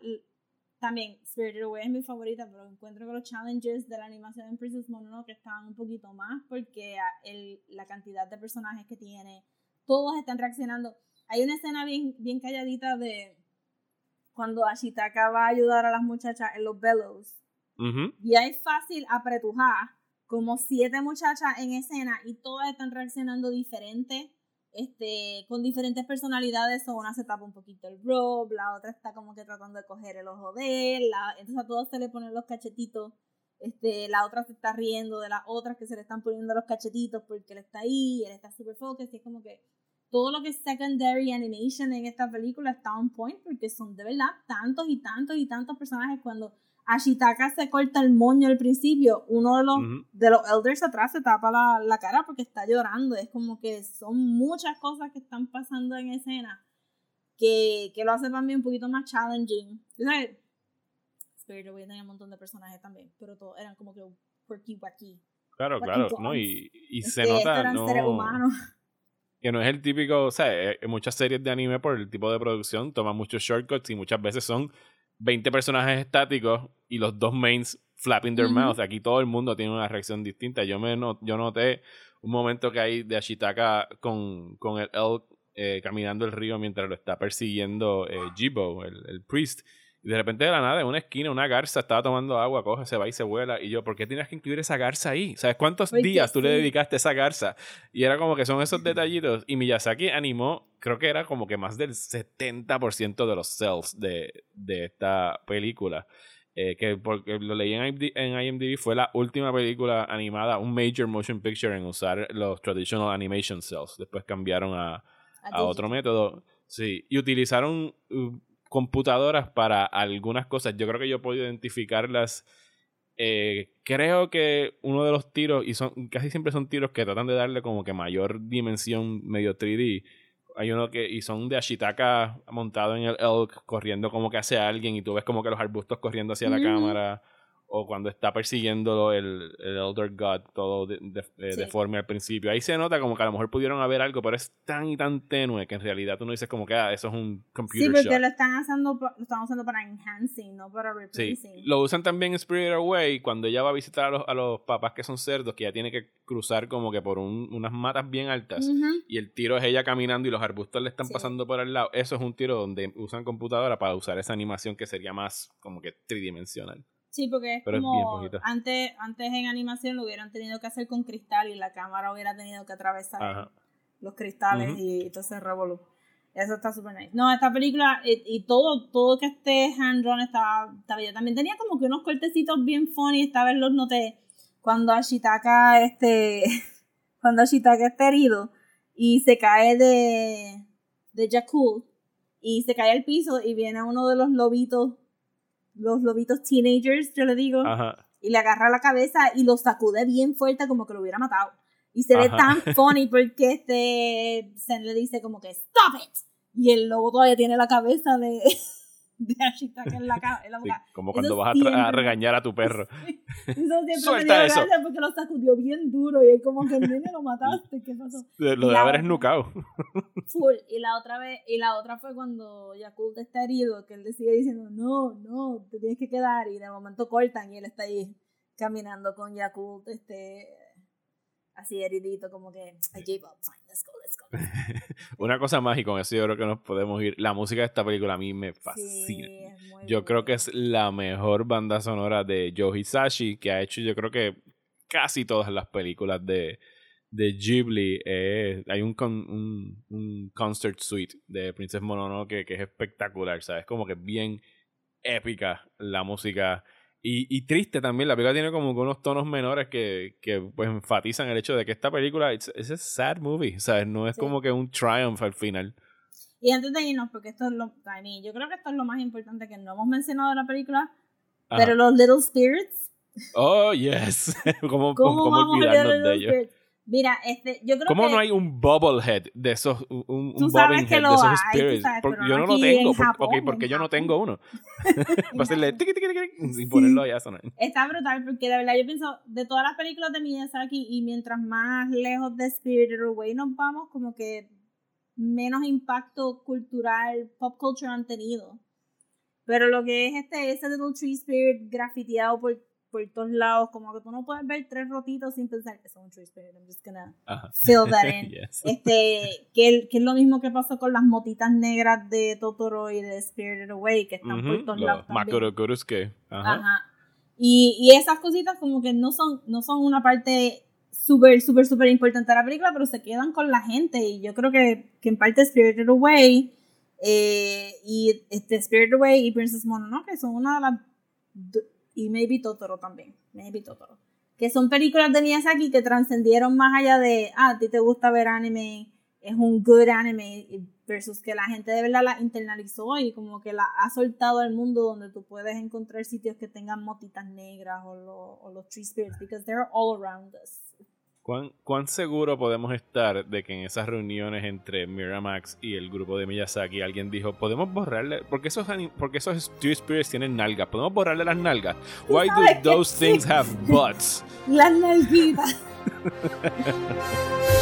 B: también Spirited Away es mi favorita, pero encuentro que los challenges de la animación en Princess Mononoke estaban un poquito más porque el, la cantidad de personajes que tiene, todos están reaccionando. Hay una escena bien, bien calladita de cuando Ashitaka va a ayudar a las muchachas en los bellows y hay fácil apretujar como siete muchachas en escena y todas están reaccionando diferente, este, con diferentes personalidades. O una se tapa un poquito el robe, la otra está como que tratando de coger el ojo de él, la- entonces a todos se le ponen los cachetitos. Este, la otra se está riendo de las otras que se le están poniendo los cachetitos porque él está ahí, él está super focused y es como que todo lo que es secondary animation en esta película está on point porque son de verdad tantos y tantos y tantos personajes cuando Ashitaka se corta el moño al principio, uno de los, de los elders atrás se tapa la, la cara porque está llorando. Es como que son muchas cosas que están pasando en escena que, que lo hace para mí un poquito más challenging. ¿Sabes? Spirit Away tenía un montón de personajes también, pero todos eran como que quirky wacky.
A: Claro, claro. No, y, y se nota
B: eran
A: no,
B: seres humanos.
A: que no es el típico, o sea, eh, en muchas series de anime por el tipo de producción toman muchos shortcuts y muchas veces son 20 personajes estáticos y los dos mains flapping their
B: Ujú.
A: mouth. Aquí todo el mundo tiene una reacción distinta. Yo me yo noté un momento que hay de Ashitaka con, con el elk eh, caminando el río mientras lo está persiguiendo eh, Jibo, el, el priest. Y de repente de la nada, en una esquina, una garza estaba tomando agua, coge, se va y se vuela. Y yo, ¿por qué tienes que incluir esa garza ahí? ¿Sabes cuántos días tú le dedicaste a esa garza? Y era como que son esos detallitos. Y Miyazaki animó, creo que era como que más del 70% de los cells de, de esta película. Eh, que porque lo leí en IMDb, en IMDb, fue la última película animada, un major motion picture en usar los traditional animation cells. Después cambiaron a, a otro método. Sí, y utilizaron uh, computadoras para algunas cosas. Yo creo que yo puedo identificarlas. Eh, creo que uno de los tiros, y son casi siempre son tiros que tratan de darle como que mayor dimensión medio 3D. Hay uno que, y son de Ashitaka montado en el elk, corriendo como que hacia alguien, y tú ves como que los arbustos corriendo hacia la
B: Ujú.
A: cámara. O cuando está persiguiendo el, el Elder God, todo de- de- eh,
B: Sí.
A: deforme al principio. Ahí se nota como que a lo mejor pudieron haber algo, pero es tan y tan tenue que en realidad tú no dices como que ah, eso es un
B: Sí,
A: computer
B: porque
A: shot.
B: lo están, haciendo, lo están usando para enhancing, no para
A: Sí,
B: replacing.
A: lo usan también en Spirit Away cuando ella va a visitar a los, a los papás que son cerdos, que ella tiene que cruzar como que por un- unas matas bien altas. Y el tiro es ella caminando y los arbustos le están
B: Sí.
A: pasando por al lado. Eso es un tiro donde usan computadora para usar esa animación que sería más como que tridimensional.
B: Sí, porque es
A: Pero es
B: como
A: poquito.
B: antes, antes en animación lo hubieran tenido que hacer con cristal y la cámara hubiera tenido que atravesar
A: Ajá.
B: los cristales
A: Ujú.
B: y entonces revolú. Eso está súper nice. No, esta película y, y todo, todo que esté hand drawn estaba, estaba bien. También tenía como que unos cortecitos bien funny, esta vez los noté cuando Ashitaka este cuando Ashitaka está herido y se cae de de Jakul y se cae al piso y viene uno de los lobitos los lobitos teenagers, yo le digo,
A: Ajá.
B: y le agarra la cabeza y lo sacude bien fuerte como que lo hubiera matado. Y se ve tan funny porque este Zen le dice como que stop it. Y el lobo todavía tiene la cabeza de, de Ashitaka en la, en la
A: Sí,
B: boca.
A: como
B: Eso
A: cuando vas a, tra-
B: siempre
A: a regañar a tu perro.
B: Eso siempre me
A: Suelta
B: dio
A: eso.
B: porque lo sacudió bien duro y es como que nene lo mataste, ¿qué pasó?
A: Lo de haber esnucado.
B: Full. Y la otra vez, y la otra fue cuando Yakult está herido, que él le sigue diciendo, no, no, te tienes que quedar, y de momento cortan y él está ahí caminando con Yakult, este así heridito, como que I gave up, fine, let's go, let's go.
A: Una cosa más, y con eso yo creo que nos podemos ir. La música de esta película a mí me fascina. Yo creo que es la mejor banda sonora de Joe Hisashi que ha hecho, yo creo que casi todas las películas de, de Ghibli. Eh, hay un, con- un, un concert suite de Princess Mononoke que es espectacular, ¿sabes? Como que bien épica la música. Y, y triste también, la película tiene como unos tonos menores que, que pues enfatizan el hecho de que esta película es a sad movie, ¿sabes? No es
B: Sí.
A: como que un triumph al final.
B: Y antes de irnos, porque esto es lo, I mean, yo creo que esto es lo más importante que no hemos mencionado de la película,
A: Ajá.
B: pero los Little Spirits,
A: Oh, yes. ¿Cómo,
B: ¿cómo,
A: cómo olvidarnos de ellos?
B: Spirits? Mira, este, yo creo
A: ¿Cómo
B: que
A: no hay un bobblehead de esos, un, un
B: Tú sabes que lo
A: de esos
B: hay,
A: spirits?
B: sabes,
A: Porque
B: pero
A: yo no lo tengo.
B: en
A: por-
B: Japón,
A: ok, porque yo no tengo uno. Para hacerle tiqui, tiqui, tiqui,
B: Sí.
A: y ponerlo allá sonar.
B: Está brutal porque de verdad yo pienso de todas las películas de Miyazaki y mientras más lejos de Spirited Away nos vamos, como que menos impacto cultural, pop culture han tenido. Pero lo que es este, ese Little Tree Spirit grafiteado por, por todos lados, como que tú no puedes ver tres rotitos sin pensar que es un Tree Spirit. I'm just gonna
A: Ajá.
B: fill that in.
A: Yes.
B: Este, que, que es lo mismo que pasó con las motitas negras de Totoro y de Spirited Away, que están por
A: Ujú,
B: todos
A: los
B: lados. también.
A: Makurokurusuke. Ajá.
B: Ajá. Y, y esas cositas como que no son, no son una parte súper, súper, súper importante de la película, pero se quedan con la gente. Y yo creo que, que en parte Spirited Away eh, y este Spirited Away y Princess Mononoke son una de las... Y maybe Totoro también. Maybe Totoro. Que son películas de Miyazaki que trascendieron más allá de, ah, a ti te gusta ver anime, es un good anime, versus que la gente de verdad la internalizó y como que la ha soltado al mundo donde tú puedes encontrar sitios que tengan motitas negras o, lo- o los tree spirits, because they're all around us.
A: ¿Cuán, ¿Cuán seguro podemos estar de que en esas reuniones entre Miramax y el grupo de Miyazaki alguien dijo, podemos borrarle, porque esos, porque esos Two Spirits tienen nalgas, podemos borrarle las nalgas? Why do those things have butts?
B: Las nalguitas.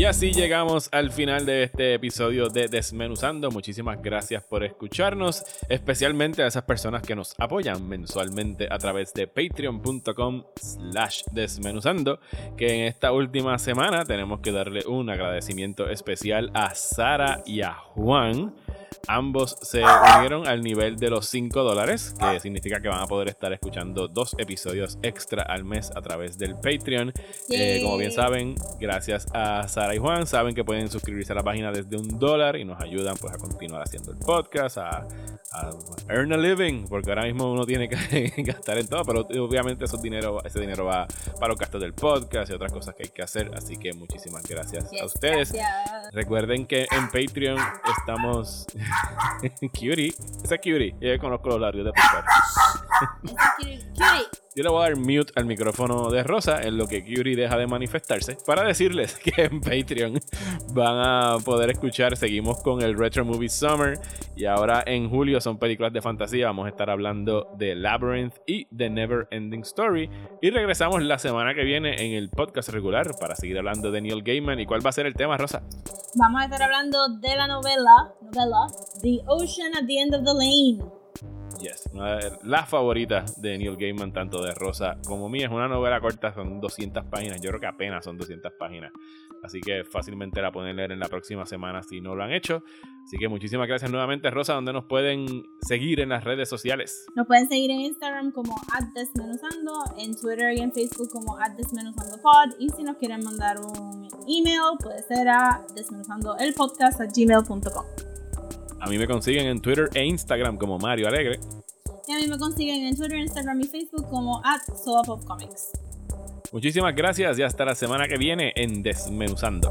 A: Y así llegamos al final de este episodio de Desmenuzando. Muchísimas gracias por escucharnos, especialmente a esas personas que nos apoyan mensualmente a través de patreon.com slash desmenuzando, que en esta última semana tenemos que darle un agradecimiento especial a Sara y a Juan. Ambos se unieron al nivel de los 5 dólares, que significa que van a poder estar escuchando dos episodios extra al mes a través del Patreon. Eh, como bien saben, gracias a Sara y Juan, saben que pueden suscribirse a la página desde un dólar y nos ayudan pues a continuar haciendo el podcast, a, a earn a living, porque ahora mismo uno tiene que gastar en todo, pero obviamente esos dinero, ese dinero va para los gastos del podcast y otras cosas que hay que hacer, así que muchísimas gracias a ustedes.
B: gracias.
A: Recuerden que en Patreon estamos. Cutie. Esa es Cutie. Yo conozco los labios de pescar. Yo le voy a dar mute al micrófono de Rosa en lo que Curie deja de manifestarse para decirles que en Patreon van a poder escuchar. Seguimos con el Retro Movie Summer y ahora en julio son películas de fantasía. Vamos a estar hablando de Labyrinth y The Never Ending Story. Y regresamos la semana que viene en el podcast regular para seguir hablando de Neil Gaiman. ¿Y cuál va a ser el tema, Rosa?
B: Vamos a estar hablando de la novela, novela The Ocean at the End of the Lane.
A: Yes, una de las favoritas de Neil Gaiman, tanto de Rosa como mía. Es una novela corta, son 200 páginas. Yo creo que apenas son 200 páginas. Así que fácilmente la pueden leer en la próxima semana si no lo han hecho. Así que muchísimas gracias nuevamente, Rosa. donde nos pueden seguir en las redes sociales?
B: Nos pueden seguir en Instagram como Desmenuzando, en Twitter y en Facebook como Desmenuzandopod. Y si nos quieren mandar un email, puede ser a desmenuzandoelpodcast.gmail.com.
A: A mí me consiguen en Twitter e Instagram como Mario Alegre.
B: Y a mí me consiguen en Twitter, Instagram y Facebook como at Comics.
A: Muchísimas gracias y hasta la semana que viene en Desmenuzando.